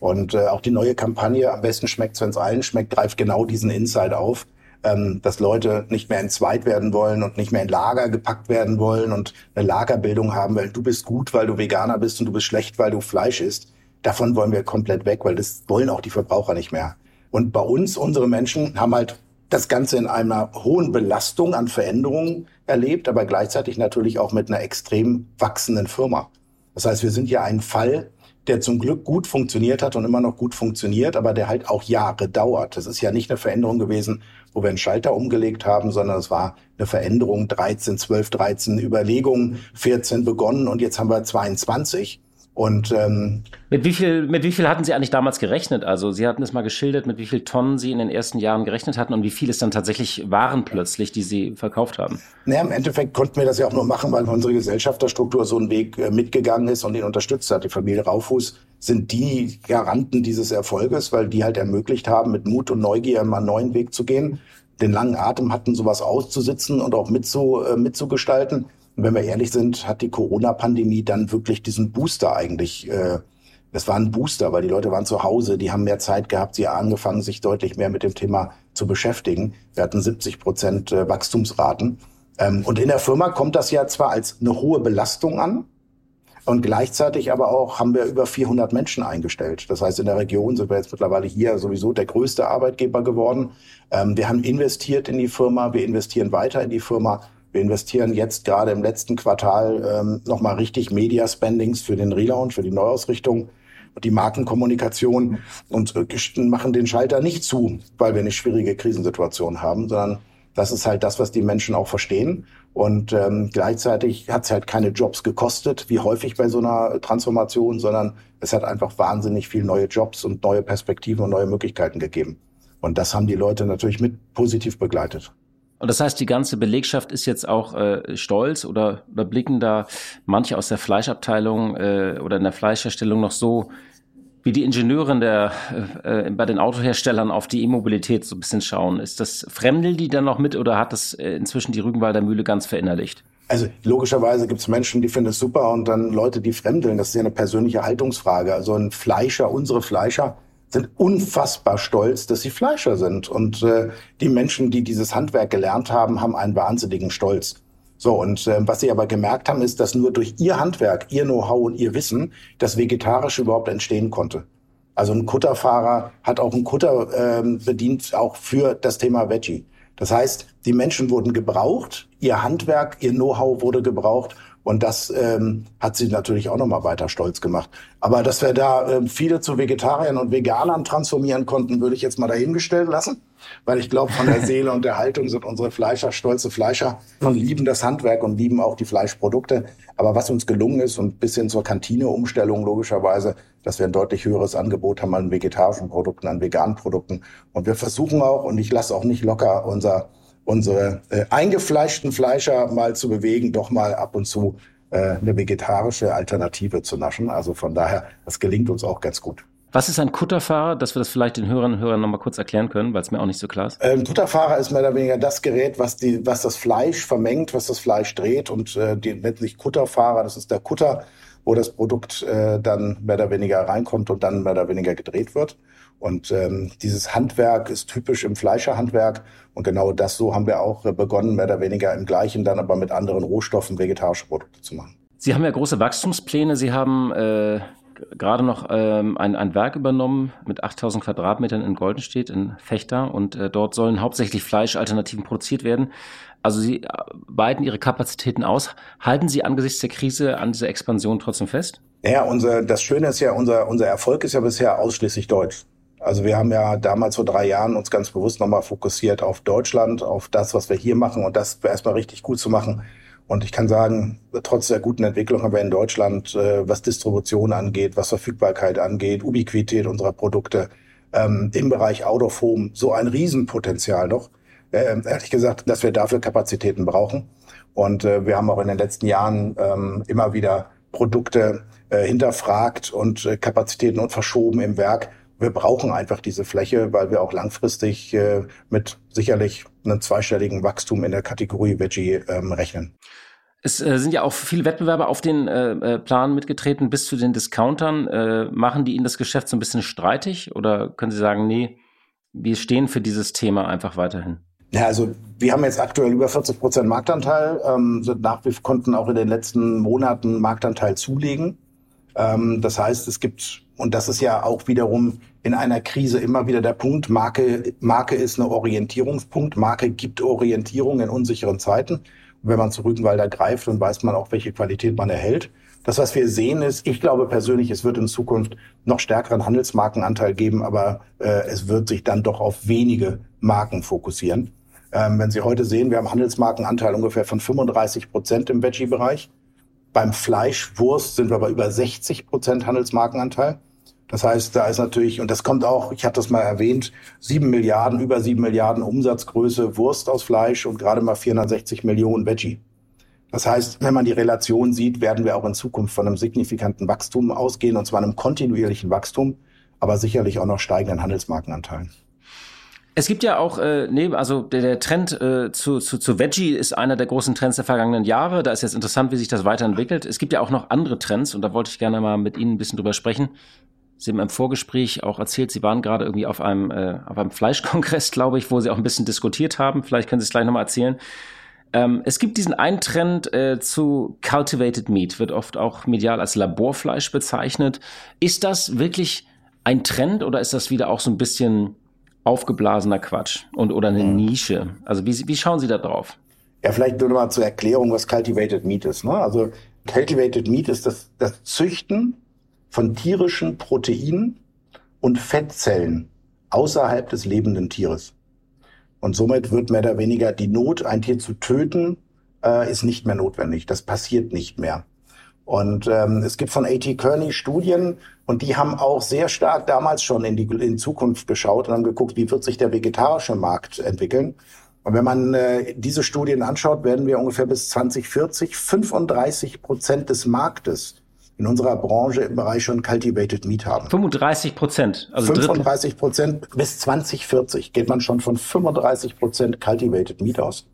Und äh, auch die neue Kampagne, am besten schmeckt es, wenn es allen schmeckt, greift genau diesen Insight auf ähm, dass Leute nicht mehr entzweit werden wollen und nicht mehr in Lager gepackt werden wollen und eine Lagerbildung haben, weil du bist gut, weil du Veganer bist und du bist schlecht, weil du Fleisch isst. Davon wollen wir komplett weg, weil das wollen auch die Verbraucher nicht mehr. Und bei uns, unsere Menschen, haben halt das Ganze in einer hohen Belastung an Veränderungen erlebt, aber gleichzeitig natürlich auch mit einer extrem wachsenden Firma. Das heißt, wir sind ja ein Fall, der zum Glück gut funktioniert hat und immer noch gut funktioniert, aber der halt auch Jahre dauert. Das ist ja nicht eine Veränderung gewesen, wo wir einen Schalter umgelegt haben, sondern es war eine Veränderung 13, 12, 13 Überlegungen, 14 begonnen und jetzt haben wir 22. Und ähm, mit wie viel mit wie viel hatten Sie eigentlich damals gerechnet? Also Sie hatten es mal geschildert, mit wie viel Tonnen Sie in den ersten Jahren gerechnet hatten und wie viel es dann tatsächlich waren plötzlich, die Sie verkauft haben? Naja, im Endeffekt konnten wir das ja auch nur machen, weil unsere Gesellschafterstruktur so einen Weg äh, mitgegangen ist und ihn unterstützt hat. Die Familie Raufuß sind die Garanten dieses Erfolges, weil die halt ermöglicht haben, mit Mut und Neugier mal einen neuen Weg zu gehen, den langen Atem hatten, sowas auszusitzen und auch mitzu, äh, mitzugestalten. Wenn wir ehrlich sind, hat die Corona-Pandemie dann wirklich diesen Booster eigentlich, äh, war ein Booster, weil die Leute waren zu Hause, die haben mehr Zeit gehabt, sie haben angefangen, sich deutlich mehr mit dem Thema zu beschäftigen. Wir hatten 70 Prozent äh, Wachstumsraten. Ähm, und in der Firma kommt das ja zwar als eine hohe Belastung an, und gleichzeitig aber auch haben wir über 400 Menschen eingestellt. Das heißt, in der Region sind wir jetzt mittlerweile hier sowieso der größte Arbeitgeber geworden. Ähm, wir haben investiert in die Firma, wir investieren weiter in die Firma. Wir investieren jetzt gerade im letzten Quartal ähm, nochmal richtig Media-Spendings für den Relaunch, für die Neuausrichtung und die Markenkommunikation und äh, machen den Schalter nicht zu, weil wir eine schwierige Krisensituation haben, sondern das ist halt das, was die Menschen auch verstehen. Und ähm, gleichzeitig hat es halt keine Jobs gekostet, wie häufig bei so einer Transformation, sondern es hat einfach wahnsinnig viel neue Jobs und neue Perspektiven und neue Möglichkeiten gegeben. Und das haben die Leute natürlich mit positiv begleitet. Und das heißt, die ganze Belegschaft ist jetzt auch äh, stolz oder, oder blicken da manche aus der Fleischabteilung äh, oder in der Fleischherstellung noch so wie die Ingenieure der, äh, äh, bei den Autoherstellern auf die E-Mobilität so ein bisschen schauen. Ist das fremdeln die dann noch mit oder hat das äh, inzwischen die Rügenwalder Mühle ganz verinnerlicht? Also logischerweise gibt es Menschen, die finden es super und dann Leute, die fremdeln. Das ist ja eine persönliche Haltungsfrage. Also ein Fleischer, unsere Fleischer, sind unfassbar stolz, dass sie Fleischer sind. Und äh, die Menschen, die dieses Handwerk gelernt haben, haben einen wahnsinnigen Stolz. So, und äh, was sie aber gemerkt haben, ist, dass nur durch ihr Handwerk, ihr Know-how und ihr Wissen das Vegetarische überhaupt entstehen konnte. Also ein Kutterfahrer hat auch einen Kutter äh, bedient, auch für das Thema Veggie. Das heißt, die Menschen wurden gebraucht, ihr Handwerk, ihr Know-how wurde gebraucht und das ähm, hat sie natürlich auch nochmal weiter stolz gemacht. Aber dass wir da äh, viele zu Vegetariern und Veganern transformieren konnten, würde ich jetzt mal dahingestellt lassen. Weil ich glaube, von der Seele und der Haltung sind unsere Fleischer stolze Fleischer und lieben das Handwerk und lieben auch die Fleischprodukte. Aber was uns gelungen ist und bis hin zur Kantine-Umstellung logischerweise, dass wir ein deutlich höheres Angebot haben an vegetarischen Produkten, an veganen Produkten. Und wir versuchen auch, und ich lasse auch nicht locker, unser unsere äh, eingefleischten Fleischer mal zu bewegen, doch mal ab und zu äh, eine vegetarische Alternative zu naschen. Also von daher, das gelingt uns auch ganz gut. Was ist ein Kutterfahrer, dass wir das vielleicht den Hörern und Hörern nochmal kurz erklären können, weil es mir auch nicht so klar ist? Ein ähm, Kutterfahrer ist mehr oder weniger das Gerät, was, die, was das Fleisch vermengt, was das Fleisch dreht und äh, die nennt sich Kutterfahrer. Das ist der Kutter, wo das Produkt äh, dann mehr oder weniger reinkommt und dann mehr oder weniger gedreht wird. Und ähm, dieses Handwerk ist typisch im Fleischerhandwerk. Und genau das so haben wir auch begonnen, mehr oder weniger im gleichen, dann aber mit anderen Rohstoffen vegetarische Produkte zu machen. Sie haben ja große Wachstumspläne. Sie haben äh, gerade noch ähm, ein, ein Werk übernommen mit 8000 Quadratmetern in Goldenstedt, in Fechter. Und äh, dort sollen hauptsächlich Fleischalternativen produziert werden. Also Sie äh, weiten Ihre Kapazitäten aus. Halten Sie angesichts der Krise an dieser Expansion trotzdem fest? Ja, unser, das Schöne ist ja, unser, unser Erfolg ist ja bisher ausschließlich deutsch. Also wir haben ja damals vor drei Jahren uns ganz bewusst nochmal fokussiert auf Deutschland, auf das, was wir hier machen und das erstmal richtig gut zu machen. Und ich kann sagen, trotz der guten Entwicklung haben wir in Deutschland, äh, was Distribution angeht, was Verfügbarkeit angeht, Ubiquität unserer Produkte, ähm, im Bereich Out of Home so ein Riesenpotenzial noch. Äh, ehrlich gesagt, dass wir dafür Kapazitäten brauchen. Und äh, wir haben auch in den letzten Jahren ähm, immer wieder Produkte äh, hinterfragt und äh, Kapazitäten und verschoben im Werk, wir brauchen einfach diese Fläche, weil wir auch langfristig äh, mit sicherlich einem zweistelligen Wachstum in der Kategorie Veggie ähm, rechnen. Es äh, sind ja auch viele Wettbewerber auf den äh, äh, Plan mitgetreten bis zu den Discountern. Äh, machen die Ihnen das Geschäft so ein bisschen streitig oder können Sie sagen, nee, wir stehen für dieses Thema einfach weiterhin? Ja, also wir haben jetzt aktuell über 40 Prozent Marktanteil. Ähm, sind nach, wir konnten auch in den letzten Monaten Marktanteil zulegen. Ähm, das heißt, es gibt, und das ist ja auch wiederum in einer Krise immer wieder der Punkt, Marke, Marke ist eine Orientierungspunkt, Marke gibt Orientierung in unsicheren Zeiten. Und wenn man zu Rügenwalder greift, dann weiß man auch, welche Qualität man erhält. Das, was wir sehen, ist, ich glaube persönlich, es wird in Zukunft noch stärkeren Handelsmarkenanteil geben, aber äh, es wird sich dann doch auf wenige Marken fokussieren. Ähm, wenn Sie heute sehen, wir haben Handelsmarkenanteil ungefähr von 35 Prozent im Veggie-Bereich. Beim Fleisch, Wurst sind wir bei über 60 Prozent Handelsmarkenanteil. Das heißt, da ist natürlich, und das kommt auch, ich hatte das mal erwähnt, sieben Milliarden, über sieben Milliarden Umsatzgröße Wurst aus Fleisch und gerade mal 460 Millionen Veggie. Das heißt, wenn man die Relation sieht, werden wir auch in Zukunft von einem signifikanten Wachstum ausgehen, und zwar einem kontinuierlichen Wachstum, aber sicherlich auch noch steigenden Handelsmarkenanteilen. Es gibt ja auch, äh, nee, also der, der Trend äh, zu, zu, zu Veggie ist einer der großen Trends der vergangenen Jahre. Da ist jetzt interessant, wie sich das weiterentwickelt. Es gibt ja auch noch andere Trends und da wollte ich gerne mal mit Ihnen ein bisschen drüber sprechen. Sie haben im Vorgespräch auch erzählt, Sie waren gerade irgendwie auf einem, äh, auf einem Fleischkongress, glaube ich, wo Sie auch ein bisschen diskutiert haben. Vielleicht können Sie es gleich nochmal erzählen. Ähm, es gibt diesen einen Trend äh, zu Cultivated Meat, wird oft auch medial als Laborfleisch bezeichnet. Ist das wirklich ein Trend oder ist das wieder auch so ein bisschen aufgeblasener Quatsch und oder eine Nische. Also wie, wie schauen Sie da drauf? Ja, vielleicht nur mal zur Erklärung, was Cultivated Meat ist. Ne? Also Cultivated Meat ist das, das Züchten von tierischen Proteinen und Fettzellen außerhalb des lebenden Tieres. Und somit wird mehr oder weniger die Not, ein Tier zu töten, äh, ist nicht mehr notwendig. Das passiert nicht mehr. Und ähm, es gibt von A.T. Kearney Studien und die haben auch sehr stark damals schon in die in Zukunft geschaut und haben geguckt, wie wird sich der vegetarische Markt entwickeln. Und wenn man äh, diese Studien anschaut, werden wir ungefähr bis 2040 35 Prozent des Marktes in unserer Branche im Bereich schon Cultivated Meat haben. 35 Prozent. Also 35 Prozent bis 2040 geht man schon von 35 Prozent Cultivated Meat aus.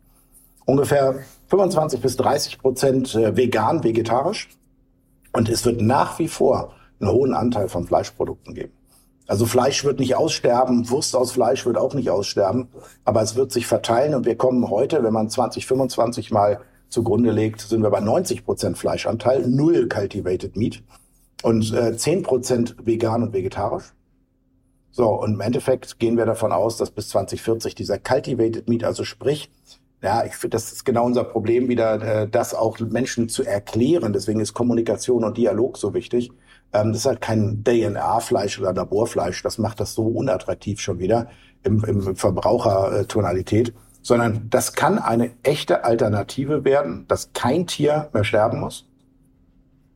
Ungefähr 25 bis 30 Prozent äh, vegan, vegetarisch und es wird nach wie vor einen hohen Anteil von Fleischprodukten geben. Also Fleisch wird nicht aussterben, Wurst aus Fleisch wird auch nicht aussterben, aber es wird sich verteilen und wir kommen heute, wenn man 2025 mal zugrunde legt, sind wir bei 90 Prozent Fleischanteil, null Cultivated Meat und äh, 10 Prozent vegan und vegetarisch. So, und im Endeffekt gehen wir davon aus, dass bis 2040 dieser Cultivated Meat, also sprich ja, ich finde, das ist genau unser Problem, wieder äh, das auch Menschen zu erklären. Deswegen ist Kommunikation und Dialog so wichtig. Ähm, das ist halt kein DNA-Fleisch oder Laborfleisch. Das macht das so unattraktiv schon wieder im, im Verbrauchertonalität. Sondern das kann eine echte Alternative werden, dass kein Tier mehr sterben muss.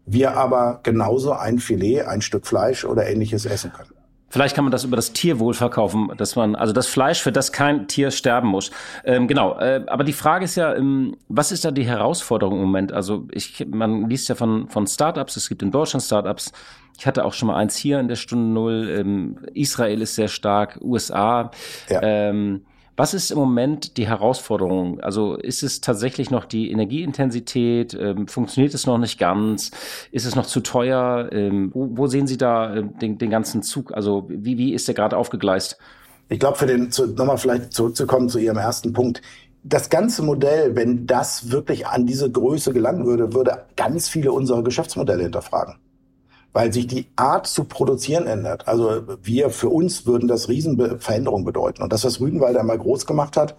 Wir aber genauso ein Filet, ein Stück Fleisch oder ähnliches essen können. Vielleicht kann man das über das Tierwohl verkaufen, dass man, also das Fleisch, für das kein Tier sterben muss. Ähm, genau, äh, aber die Frage ist ja, ähm, was ist da die Herausforderung im Moment? Also ich, man liest ja von, von Startups, es gibt in Deutschland Startups. Ich hatte auch schon mal eins hier in der Stunde Null. Ähm, Israel ist sehr stark, USA. Ja. Ähm, was ist im Moment die Herausforderung? Also ist es tatsächlich noch die Energieintensität? Ähm, funktioniert es noch nicht ganz? Ist es noch zu teuer? Ähm, wo, wo, sehen Sie da äh, den, den, ganzen Zug? Also wie, wie ist der gerade aufgegleist? Ich glaube, für den, zu, nochmal vielleicht zurückzukommen zu Ihrem ersten Punkt. Das ganze Modell, wenn das wirklich an diese Größe gelangen würde, würde ganz viele unserer Geschäftsmodelle hinterfragen weil sich die Art zu produzieren ändert. Also wir für uns würden das Riesenveränderung bedeuten. Und das, was Rügenwalder mal groß gemacht hat,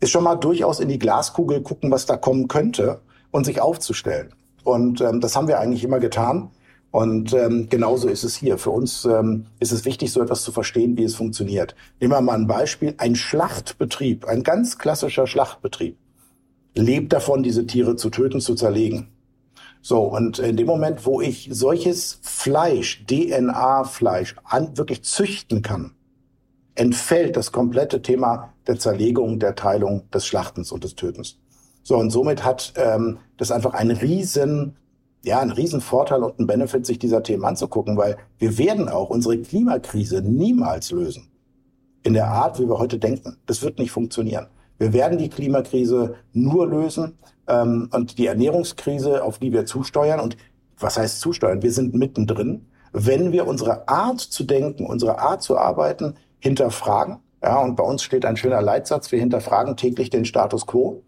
ist schon mal durchaus in die Glaskugel gucken, was da kommen könnte und sich aufzustellen. Und ähm, das haben wir eigentlich immer getan. Und ähm, genauso ist es hier. Für uns ähm, ist es wichtig, so etwas zu verstehen, wie es funktioniert. Nehmen wir mal ein Beispiel. Ein Schlachtbetrieb, ein ganz klassischer Schlachtbetrieb, lebt davon, diese Tiere zu töten, zu zerlegen. So, und in dem Moment, wo ich solches Fleisch, DNA-Fleisch, wirklich züchten kann, entfällt das komplette Thema der Zerlegung, der Teilung, des Schlachtens und des Tötens. So, und somit hat ähm, das einfach einen riesen, ja, einen riesen Vorteil und einen Benefit, sich dieser Themen anzugucken, weil wir werden auch unsere Klimakrise niemals lösen. In der Art, wie wir heute denken. Das wird nicht funktionieren. Wir werden die Klimakrise nur lösen ähm, und die Ernährungskrise, auf die wir zusteuern. Und was heißt zusteuern? Wir sind mittendrin. Wenn wir unsere Art zu denken, unsere Art zu arbeiten, hinterfragen, ja, und bei uns steht ein schöner Leitsatz, wir hinterfragen täglich den Status quo,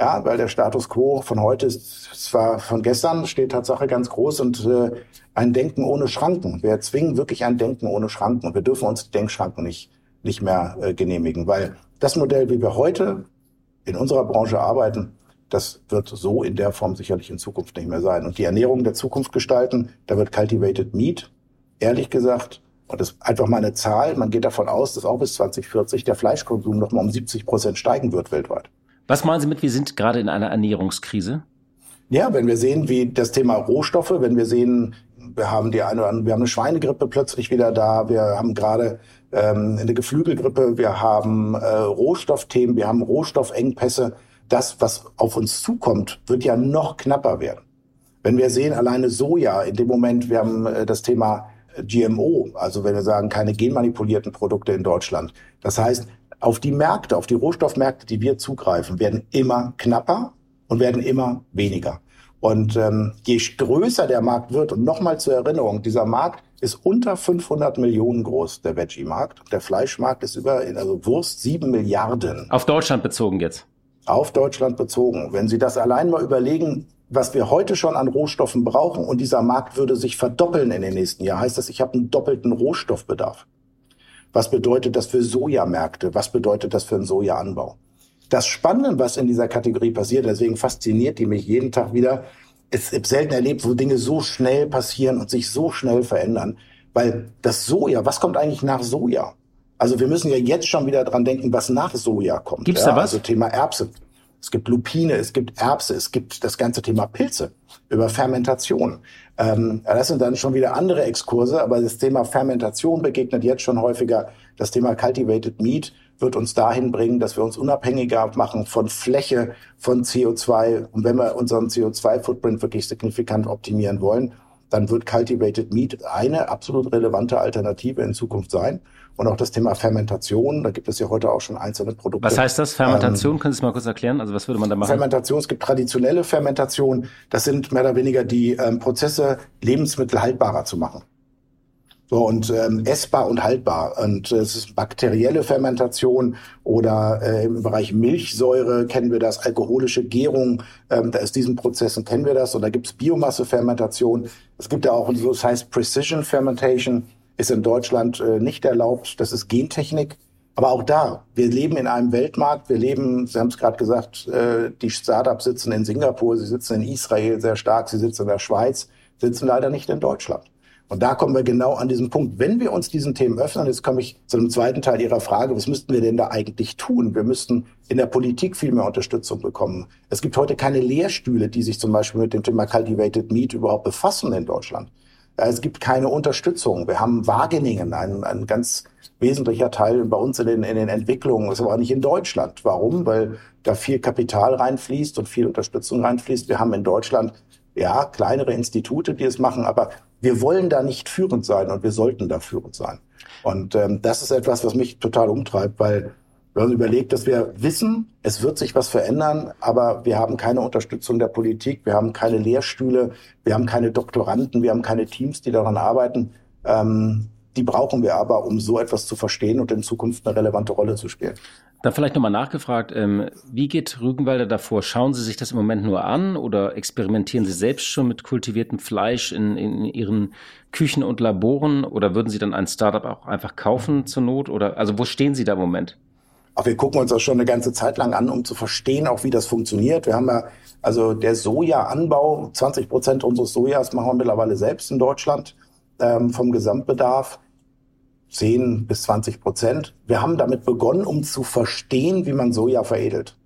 Ja, weil der Status quo von heute ist zwar von gestern, steht Tatsache ganz groß und äh, ein Denken ohne Schranken. Wir zwingen wirklich ein Denken ohne Schranken und wir dürfen uns die Denkschranken nicht, nicht mehr äh, genehmigen, weil das Modell, wie wir heute in unserer Branche arbeiten, das wird so in der Form sicherlich in Zukunft nicht mehr sein. Und die Ernährung der Zukunft gestalten, da wird Cultivated Meat, ehrlich gesagt, und das ist einfach mal eine Zahl, man geht davon aus, dass auch bis 2040 der Fleischkonsum noch mal um 70 Prozent steigen wird weltweit. Was meinen Sie mit, wir sind gerade in einer Ernährungskrise? Ja, wenn wir sehen, wie das Thema Rohstoffe, wenn wir sehen, wir haben die eine oder andere, wir haben eine Schweinegrippe plötzlich wieder da, wir haben gerade ähm, eine Geflügelgrippe, wir haben äh, Rohstoffthemen, wir haben Rohstoffengpässe. Das, was auf uns zukommt, wird ja noch knapper werden. Wenn wir sehen, alleine Soja, in dem Moment, wir haben äh, das Thema GMO, also wenn wir sagen, keine genmanipulierten Produkte in Deutschland. Das heißt, auf die Märkte, auf die Rohstoffmärkte, die wir zugreifen, werden immer knapper und werden immer weniger. Und ähm, je größer der Markt wird, und nochmal zur Erinnerung, dieser Markt ist unter 500 Millionen groß, der Veggie-Markt. Der Fleischmarkt ist über, also Wurst, 7 Milliarden. Auf Deutschland bezogen jetzt? Auf Deutschland bezogen. Wenn Sie das allein mal überlegen, was wir heute schon an Rohstoffen brauchen und dieser Markt würde sich verdoppeln in den nächsten Jahren, heißt das, ich habe einen doppelten Rohstoffbedarf. Was bedeutet das für Sojamärkte? Was bedeutet das für einen Sojaanbau? Das Spannende, was in dieser Kategorie passiert, deswegen fasziniert die mich jeden Tag wieder, es ist selten erlebt, wo Dinge so schnell passieren und sich so schnell verändern. Weil das Soja, was kommt eigentlich nach Soja? Also wir müssen ja jetzt schon wieder dran denken, was nach Soja kommt. Gibt's da was? Also Thema Erbse. Es gibt Lupine, es gibt Erbse, es gibt das ganze Thema Pilze über Fermentation. Ähm, das sind dann schon wieder andere Exkurse, aber das Thema Fermentation begegnet jetzt schon häufiger. Das Thema Cultivated Meat wird uns dahin bringen, dass wir uns unabhängiger machen von Fläche, von CO2. Und wenn wir unseren CO2-Footprint wirklich signifikant optimieren wollen, dann wird Cultivated Meat eine absolut relevante Alternative in Zukunft sein. Und auch das Thema Fermentation, da gibt es ja heute auch schon einzelne Produkte. Was heißt das? Fermentation? Ähm, Können Sie es mal kurz erklären? Also was würde man da machen? Fermentation, es gibt traditionelle Fermentation. Das sind mehr oder weniger die ähm, Prozesse, Lebensmittel haltbarer zu machen. So, und ähm, essbar und haltbar. Und äh, es ist bakterielle Fermentation oder äh, im Bereich Milchsäure kennen wir das, alkoholische Gärung, ähm, da ist diesen Prozessen kennen wir das. Und da gibt's Biomassefermentation. Es gibt ja auch, so das heißt Precision Fermentation, ist in Deutschland äh, nicht erlaubt. Das ist Gentechnik. Aber auch da, wir leben in einem Weltmarkt, wir leben, Sie haben es gerade gesagt, äh, die Startups sitzen in Singapur, sie sitzen in Israel sehr stark, sie sitzen in der Schweiz, sitzen leider nicht in Deutschland. Und da kommen wir genau an diesen Punkt. Wenn wir uns diesen Themen öffnen, jetzt komme ich zu dem zweiten Teil Ihrer Frage, was müssten wir denn da eigentlich tun? Wir müssten in der Politik viel mehr Unterstützung bekommen. Es gibt heute keine Lehrstühle, die sich zum Beispiel mit dem Thema Cultivated Meat überhaupt befassen in Deutschland. Es gibt keine Unterstützung. Wir haben Wageningen, ein, ein ganz wesentlicher Teil bei uns in den, in den Entwicklungen, ist aber auch nicht in Deutschland. Warum? Weil da viel Kapital reinfließt und viel Unterstützung reinfließt. Wir haben in Deutschland ja kleinere Institute, die es machen, aber wir wollen da nicht führend sein und wir sollten da führend sein. Und ähm, das ist etwas, was mich total umtreibt, weil wir haben überlegt, dass wir wissen, es wird sich was verändern, aber wir haben keine Unterstützung der Politik, wir haben keine Lehrstühle, wir haben keine Doktoranden, wir haben keine Teams, die daran arbeiten. Ähm, die brauchen wir aber, um so etwas zu verstehen und in Zukunft eine relevante Rolle zu spielen. Da vielleicht nochmal nachgefragt, ähm, wie geht Rügenwalder davor? Schauen Sie sich das im Moment nur an oder experimentieren Sie selbst schon mit kultiviertem Fleisch in, in Ihren Küchen und Laboren oder würden Sie dann ein Startup auch einfach kaufen zur Not? Oder also wo stehen Sie da im Moment? Auch wir gucken uns das schon eine ganze Zeit lang an, um zu verstehen, auch wie das funktioniert. Wir haben ja, also der Sojaanbau, 20 Prozent unseres Sojas machen wir mittlerweile selbst in Deutschland ähm, vom Gesamtbedarf. 10 bis 20 Prozent. Wir haben damit begonnen, um zu verstehen, wie man Soja veredelt.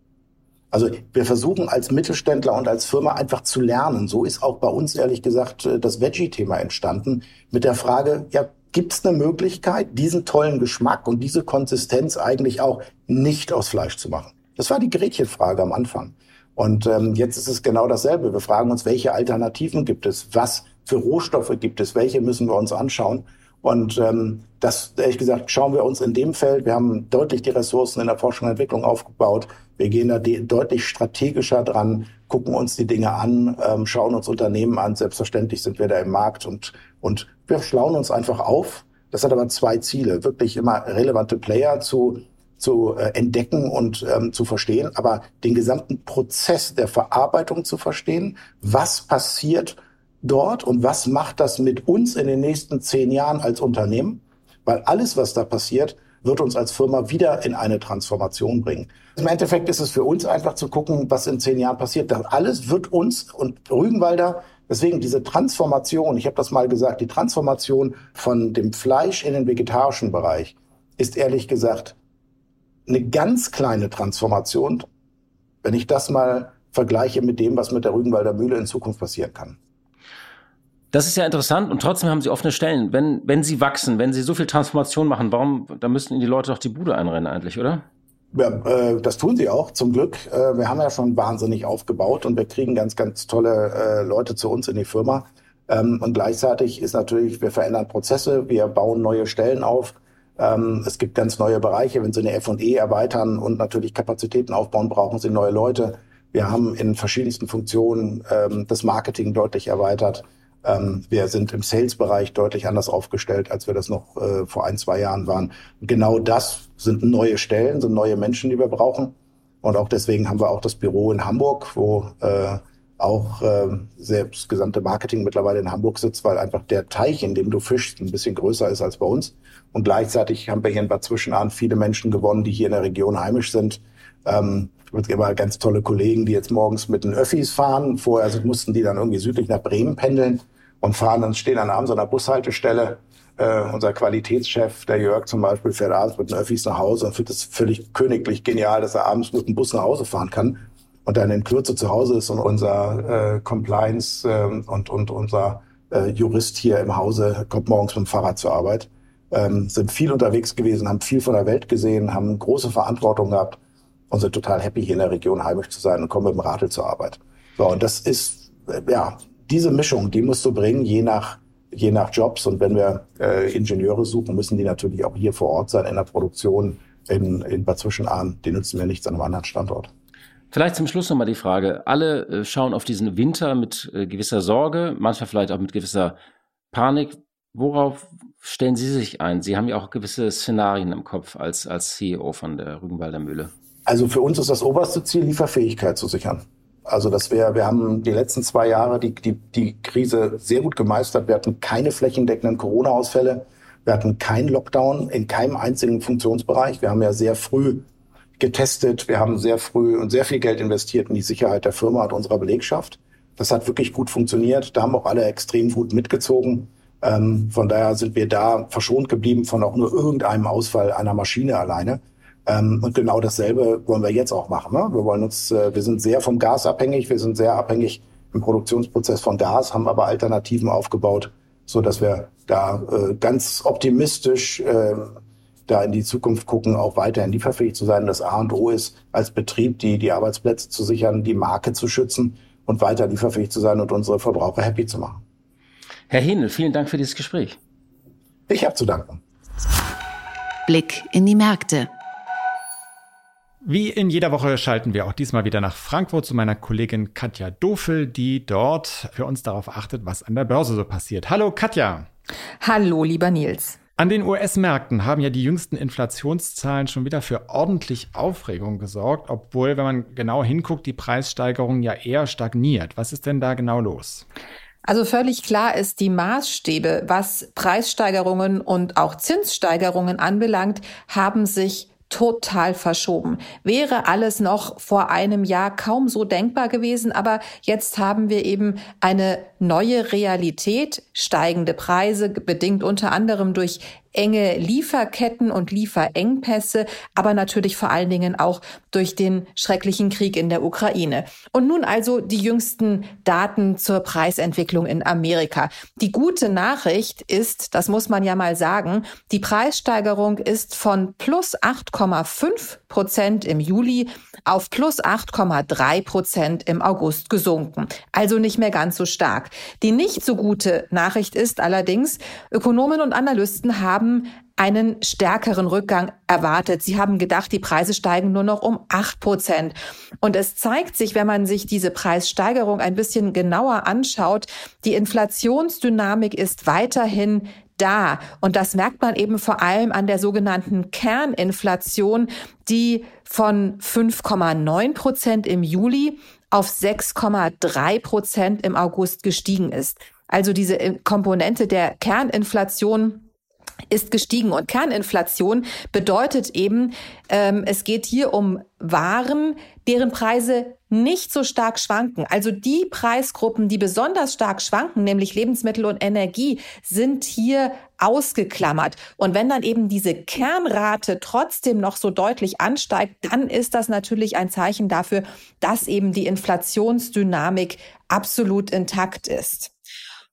Also wir versuchen als Mittelständler und als Firma einfach zu lernen. So ist auch bei uns ehrlich gesagt äh, das Veggie-Thema entstanden mit der Frage, ja, gibt es eine Möglichkeit, diesen tollen Geschmack und diese Konsistenz eigentlich auch nicht aus Fleisch zu machen? Das war die Gretchenfrage am Anfang. Und ähm, jetzt ist es genau dasselbe. Wir fragen uns, welche Alternativen gibt es? Was für Rohstoffe gibt es? Welche müssen wir uns anschauen? Und ähm, das, ehrlich gesagt, schauen wir uns in dem Feld. Wir haben deutlich die Ressourcen in der Forschung und Entwicklung aufgebaut. Wir gehen da deutlich strategischer dran, gucken uns die Dinge an, ähm, schauen uns Unternehmen an. Selbstverständlich sind wir da im Markt und, und wir schlauen uns einfach auf. Das hat aber zwei Ziele. Wirklich immer relevante Player zu, zu äh, entdecken und ähm, zu verstehen, aber den gesamten Prozess der Verarbeitung zu verstehen. Was passiert dort und was macht das mit uns in den nächsten zehn Jahren als Unternehmen? Weil alles, was da passiert, wird uns als Firma wieder in eine Transformation bringen. Im Endeffekt ist es für uns einfach zu gucken, was in zehn Jahren passiert. Das alles wird uns und Rügenwalder Deswegen diese Transformation, ich habe das mal gesagt, die Transformation von dem Fleisch in den vegetarischen Bereich ist ehrlich gesagt eine ganz kleine Transformation, wenn ich das mal vergleiche mit dem, was mit der Rügenwalder Mühle in Zukunft passieren kann. Das ist ja interessant und trotzdem haben Sie offene Stellen. Wenn, wenn Sie wachsen, wenn Sie so viel Transformation machen, warum, da müssten Ihnen die Leute doch die Bude einrennen eigentlich, oder? Ja, äh, das tun sie auch, zum Glück. Äh, wir haben ja schon wahnsinnig aufgebaut und wir kriegen ganz, ganz tolle äh, Leute zu uns in die Firma. Ähm, und gleichzeitig ist natürlich, wir verändern Prozesse, wir bauen neue Stellen auf. Ähm, es gibt ganz neue Bereiche. Wenn Sie eine F&E erweitern und natürlich Kapazitäten aufbauen, brauchen Sie neue Leute. Wir haben in verschiedensten Funktionen ähm, das Marketing deutlich erweitert. Ähm, wir sind im Sales-Bereich deutlich anders aufgestellt, als wir das noch äh, vor ein, zwei Jahren waren. Genau das sind neue Stellen, sind neue Menschen, die wir brauchen. Und auch deswegen haben wir auch das Büro in Hamburg, wo äh, auch äh, das gesamte Marketing mittlerweile in Hamburg sitzt, weil einfach der Teich, in dem du fischst, ein bisschen größer ist als bei uns. Und gleichzeitig haben wir hier in Bad Zwischenahn viele Menschen gewonnen, die hier in der Region heimisch sind. Ähm, gibt aber ganz tolle Kollegen, die jetzt morgens mit den Öffis fahren. Vorher mussten die dann irgendwie südlich nach Bremen pendeln und fahren dann, stehen dann abends an der Bushaltestelle. Äh, unser Qualitätschef, der Jörg zum Beispiel, fährt abends mit den Öffis nach Hause und findet es völlig königlich genial, dass er abends mit dem Bus nach Hause fahren kann und dann in Kürze zu Hause ist und unser äh, Compliance äh, und, und unser äh, Jurist hier im Hause kommt morgens mit dem Fahrrad zur Arbeit. Ähm, sind viel unterwegs gewesen, haben viel von der Welt gesehen, haben große Verantwortung gehabt und sind total happy, hier in der Region heimisch zu sein und kommen mit dem Radl zur Arbeit. So, und das ist, äh, ja, diese Mischung, die musst du bringen, je nach, je nach Jobs. Und wenn wir äh, Ingenieure suchen, müssen die natürlich auch hier vor Ort sein in der Produktion in, in Bad Zwischenahn. Die nutzen wir nichts an einem anderen Standort. Vielleicht zum Schluss nochmal die Frage. Alle äh, schauen auf diesen Winter mit äh, gewisser Sorge, manchmal vielleicht auch mit gewisser Panik. Worauf stellen Sie sich ein? Sie haben ja auch gewisse Szenarien im Kopf als, als CEO von der Rügenwalder Mühle. Also für uns ist das oberste Ziel, Lieferfähigkeit zu sichern. Also das wäre, wir haben die letzten zwei Jahre die, die, die Krise sehr gut gemeistert. Wir hatten keine flächendeckenden Corona-Ausfälle. Wir hatten keinen Lockdown in keinem einzigen Funktionsbereich. Wir haben ja sehr früh getestet. Wir haben sehr früh und sehr viel Geld investiert in die Sicherheit der Firma und unserer Belegschaft. Das hat wirklich gut funktioniert. Da haben auch alle extrem gut mitgezogen. Ähm, von daher sind wir da verschont geblieben von auch nur irgendeinem Ausfall einer Maschine alleine. Ähm, und genau dasselbe wollen wir jetzt auch machen. Ne? Wir wollen uns, äh, wir sind sehr vom Gas abhängig, wir sind sehr abhängig im Produktionsprozess von Gas, haben aber Alternativen aufgebaut, so dass wir da äh, ganz optimistisch äh, da in die Zukunft gucken, auch weiterhin lieferfähig zu sein. Das A und O ist, als Betrieb die, die Arbeitsplätze zu sichern, die Marke zu schützen und weiter lieferfähig zu sein und unsere Verbraucher happy zu machen. Herr Henel, vielen Dank für dieses Gespräch. Ich habe zu danken. Blick in die Märkte. Wie in jeder Woche schalten wir auch diesmal wieder nach Frankfurt zu meiner Kollegin Katja Dofel, die dort für uns darauf achtet, was an der Börse so passiert. Hallo Katja. Hallo, lieber Nils. An den US-Märkten haben ja die jüngsten Inflationszahlen schon wieder für ordentlich Aufregung gesorgt, obwohl, wenn man genau hinguckt, die Preissteigerung ja eher stagniert. Was ist denn da genau los? Also völlig klar ist, die Maßstäbe, was Preissteigerungen und auch Zinssteigerungen anbelangt, haben sich total verschoben. Wäre alles noch vor einem Jahr kaum so denkbar gewesen, aber jetzt haben wir eben eine neue Realität, steigende Preise, bedingt unter anderem durch enge Lieferketten und Lieferengpässe, aber natürlich vor allen Dingen auch durch den schrecklichen Krieg in der Ukraine. Und nun also die jüngsten Daten zur Preisentwicklung in Amerika. Die gute Nachricht ist, das muss man ja mal sagen, die Preissteigerung ist von plus 8,5 Prozent im Juli auf plus 8,3 Prozent im August gesunken. Also nicht mehr ganz so stark. Die nicht so gute Nachricht ist allerdings, Ökonomen und Analysten haben einen stärkeren Rückgang erwartet. Sie haben gedacht, die Preise steigen nur noch um acht Prozent. Und es zeigt sich, wenn man sich diese Preissteigerung ein bisschen genauer anschaut, die Inflationsdynamik ist weiterhin da. Und das merkt man eben vor allem an der sogenannten Kerninflation, die von 5,9 Prozent im Juli auf 6,3 Prozent im August gestiegen ist. Also diese Komponente der Kerninflation ist gestiegen. Und Kerninflation bedeutet eben, ähm, es geht hier um Waren, deren Preise nicht so stark schwanken. Also die Preisgruppen, die besonders stark schwanken, nämlich Lebensmittel und Energie, sind hier ausgeklammert. Und wenn dann eben diese Kernrate trotzdem noch so deutlich ansteigt, dann ist das natürlich ein Zeichen dafür, dass eben die Inflationsdynamik absolut intakt ist.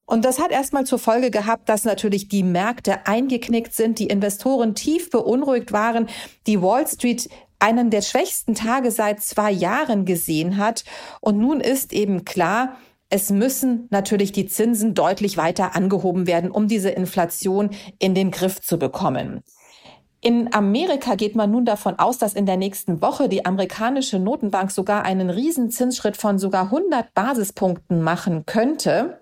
Und das hat erstmal zur Folge gehabt, dass natürlich die Märkte eingeknickt sind, die Investoren tief beunruhigt waren, die Wall Street einen der schwächsten Tage seit zwei Jahren gesehen hat. Und nun ist eben klar, es müssen natürlich die Zinsen deutlich weiter angehoben werden, um diese Inflation in den Griff zu bekommen. In Amerika geht man nun davon aus, dass in der nächsten Woche die amerikanische Notenbank sogar einen Riesenzinsschritt von sogar 100 Basispunkten machen könnte.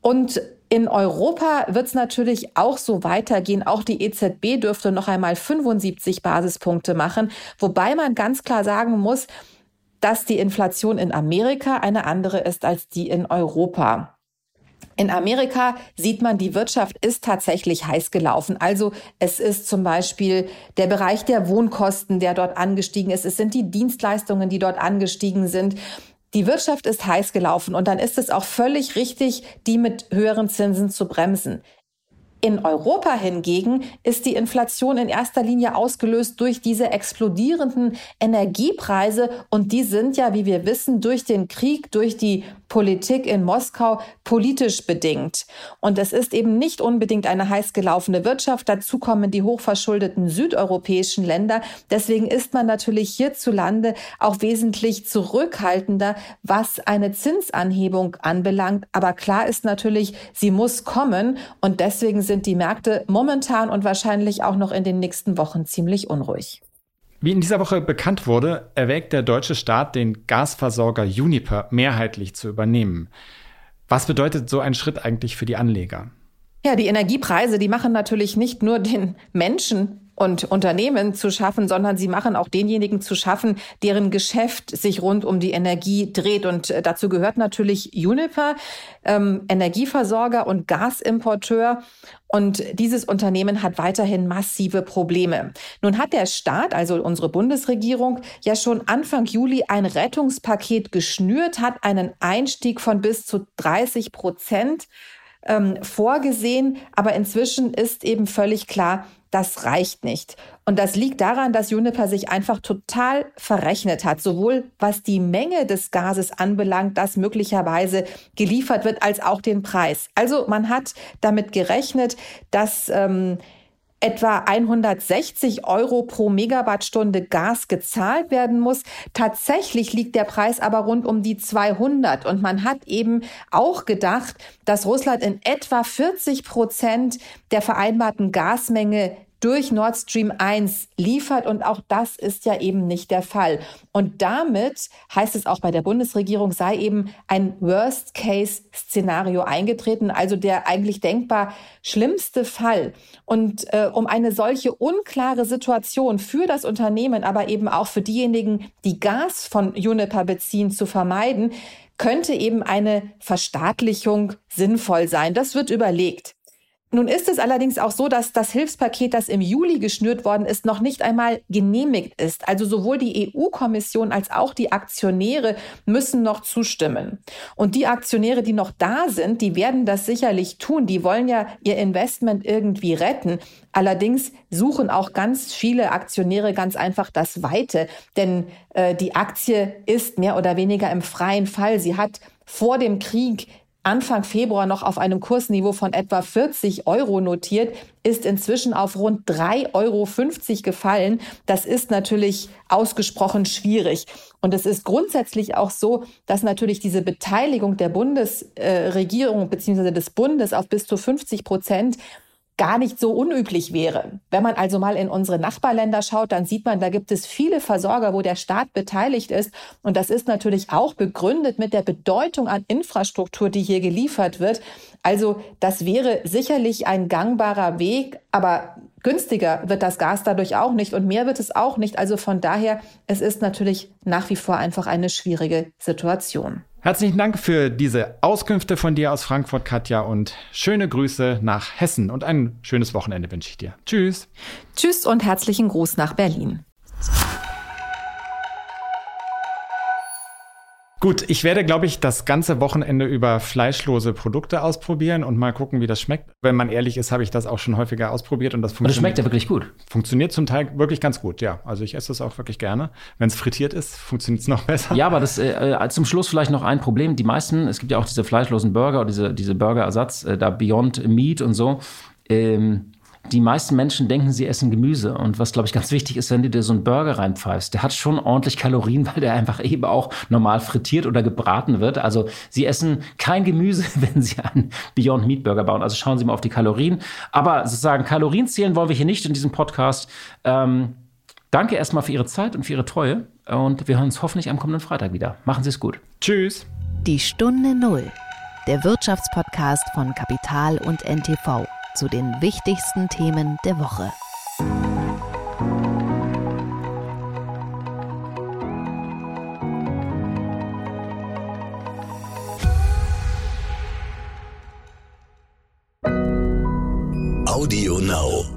Und in Europa wird es natürlich auch so weitergehen. Auch die EZB dürfte noch einmal 75 Basispunkte machen, wobei man ganz klar sagen muss, dass die Inflation in Amerika eine andere ist als die in Europa. In Amerika sieht man, die Wirtschaft ist tatsächlich heiß gelaufen. Also es ist zum Beispiel der Bereich der Wohnkosten, der dort angestiegen ist. Es sind die Dienstleistungen, die dort angestiegen sind. Die Wirtschaft ist heiß gelaufen und dann ist es auch völlig richtig, die mit höheren Zinsen zu bremsen. In Europa hingegen ist die Inflation in erster Linie ausgelöst durch diese explodierenden Energiepreise und die sind ja, wie wir wissen, durch den Krieg, durch die Politik in Moskau politisch bedingt. Und es ist eben nicht unbedingt eine heiß gelaufene Wirtschaft. Dazu kommen die hochverschuldeten südeuropäischen Länder. Deswegen ist man natürlich hierzulande auch wesentlich zurückhaltender, was eine Zinsanhebung anbelangt. Aber klar ist natürlich, sie muss kommen und deswegen sind die Märkte momentan und wahrscheinlich auch noch in den nächsten Wochen ziemlich unruhig. Wie in dieser Woche bekannt wurde, erwägt der deutsche Staat, den Gasversorger Uniper mehrheitlich zu übernehmen. Was bedeutet so ein Schritt eigentlich für die Anleger? Ja, die Energiepreise, die machen natürlich nicht nur den Menschen und Unternehmen zu schaffen, sondern sie machen auch denjenigen zu schaffen, deren Geschäft sich rund um die Energie dreht. Und äh, dazu gehört natürlich Uniper, ähm, Energieversorger und Gasimporteur. Und dieses Unternehmen hat weiterhin massive Probleme. Nun hat der Staat, also unsere Bundesregierung, ja schon Anfang Juli ein Rettungspaket geschnürt, hat einen Einstieg von bis zu 30 Prozent ähm, vorgesehen. Aber inzwischen ist eben völlig klar, das reicht nicht. Und das liegt daran, dass Juniper sich einfach total verrechnet hat, sowohl was die Menge des Gases anbelangt, das möglicherweise geliefert wird, als auch den Preis. Also man hat damit gerechnet, dass ähm, etwa 160 Euro pro Megawattstunde Gas gezahlt werden muss. Tatsächlich liegt der Preis aber rund um die 200. Und man hat eben auch gedacht, dass Russland in etwa 40 Prozent der vereinbarten Gasmenge durch Nord Stream 1 liefert. Und auch das ist ja eben nicht der Fall. Und damit heißt es auch bei der Bundesregierung, sei eben ein Worst-Case-Szenario eingetreten, also der eigentlich denkbar schlimmste Fall. Und äh, um eine solche unklare Situation für das Unternehmen, aber eben auch für diejenigen, die Gas von Juniper beziehen, zu vermeiden, könnte eben eine Verstaatlichung sinnvoll sein. Das wird überlegt. Nun ist es allerdings auch so, dass das Hilfspaket, das im Juli geschnürt worden ist, noch nicht einmal genehmigt ist. Also sowohl die EU-Kommission als auch die Aktionäre müssen noch zustimmen. Und die Aktionäre, die noch da sind, die werden das sicherlich tun. Die wollen ja ihr Investment irgendwie retten. Allerdings suchen auch ganz viele Aktionäre ganz einfach das Weite, denn äh, die Aktie ist mehr oder weniger im freien Fall. Sie hat vor dem Krieg Anfang Februar noch auf einem Kursniveau von etwa 40 Euro notiert, ist inzwischen auf rund 3,50 Euro gefallen. Das ist natürlich ausgesprochen schwierig. Und es ist grundsätzlich auch so, dass natürlich diese Beteiligung der Bundesregierung bzw. des Bundes auf bis zu 50 Prozent gar nicht so unüblich wäre. Wenn man also mal in unsere Nachbarländer schaut, dann sieht man, da gibt es viele Versorger, wo der Staat beteiligt ist. Und das ist natürlich auch begründet mit der Bedeutung an Infrastruktur, die hier geliefert wird. Also das wäre sicherlich ein gangbarer Weg, aber günstiger wird das Gas dadurch auch nicht und mehr wird es auch nicht. Also von daher, es ist natürlich nach wie vor einfach eine schwierige Situation. Herzlichen Dank für diese Auskünfte von dir aus Frankfurt, Katja, und schöne Grüße nach Hessen und ein schönes Wochenende wünsche ich dir. Tschüss. Tschüss und herzlichen Gruß nach Berlin. Gut, ich werde, glaube ich, das ganze Wochenende über fleischlose Produkte ausprobieren und mal gucken, wie das schmeckt. Wenn man ehrlich ist, habe ich das auch schon häufiger ausprobiert und das funktioniert. Und das schmeckt ja wirklich gut. Funktioniert zum Teil wirklich ganz gut, ja. Also ich esse es auch wirklich gerne. Wenn es frittiert ist, funktioniert es noch besser. Ja, aber das äh, äh, zum Schluss vielleicht noch ein Problem. Die meisten, es gibt ja auch diese fleischlosen Burger oder diese, diese Burgerersatz, äh, da Beyond Meat und so. Ähm, die meisten Menschen denken, sie essen Gemüse. Und was, glaube ich, ganz wichtig ist, wenn du dir so einen Burger reinpfeifst, der hat schon ordentlich Kalorien, weil der einfach eben auch normal frittiert oder gebraten wird. Also sie essen kein Gemüse, wenn sie einen Beyond Meat Burger bauen. Also schauen Sie mal auf die Kalorien. Aber sozusagen Kalorien zählen wollen wir hier nicht in diesem Podcast. Ähm, danke erstmal für Ihre Zeit und für Ihre Treue. Und wir hören uns hoffentlich am kommenden Freitag wieder. Machen Sie es gut. Tschüss. Die Stunde Null. Der Wirtschaftspodcast von Kapital und NTV zu den wichtigsten Themen der Woche. Audio Now.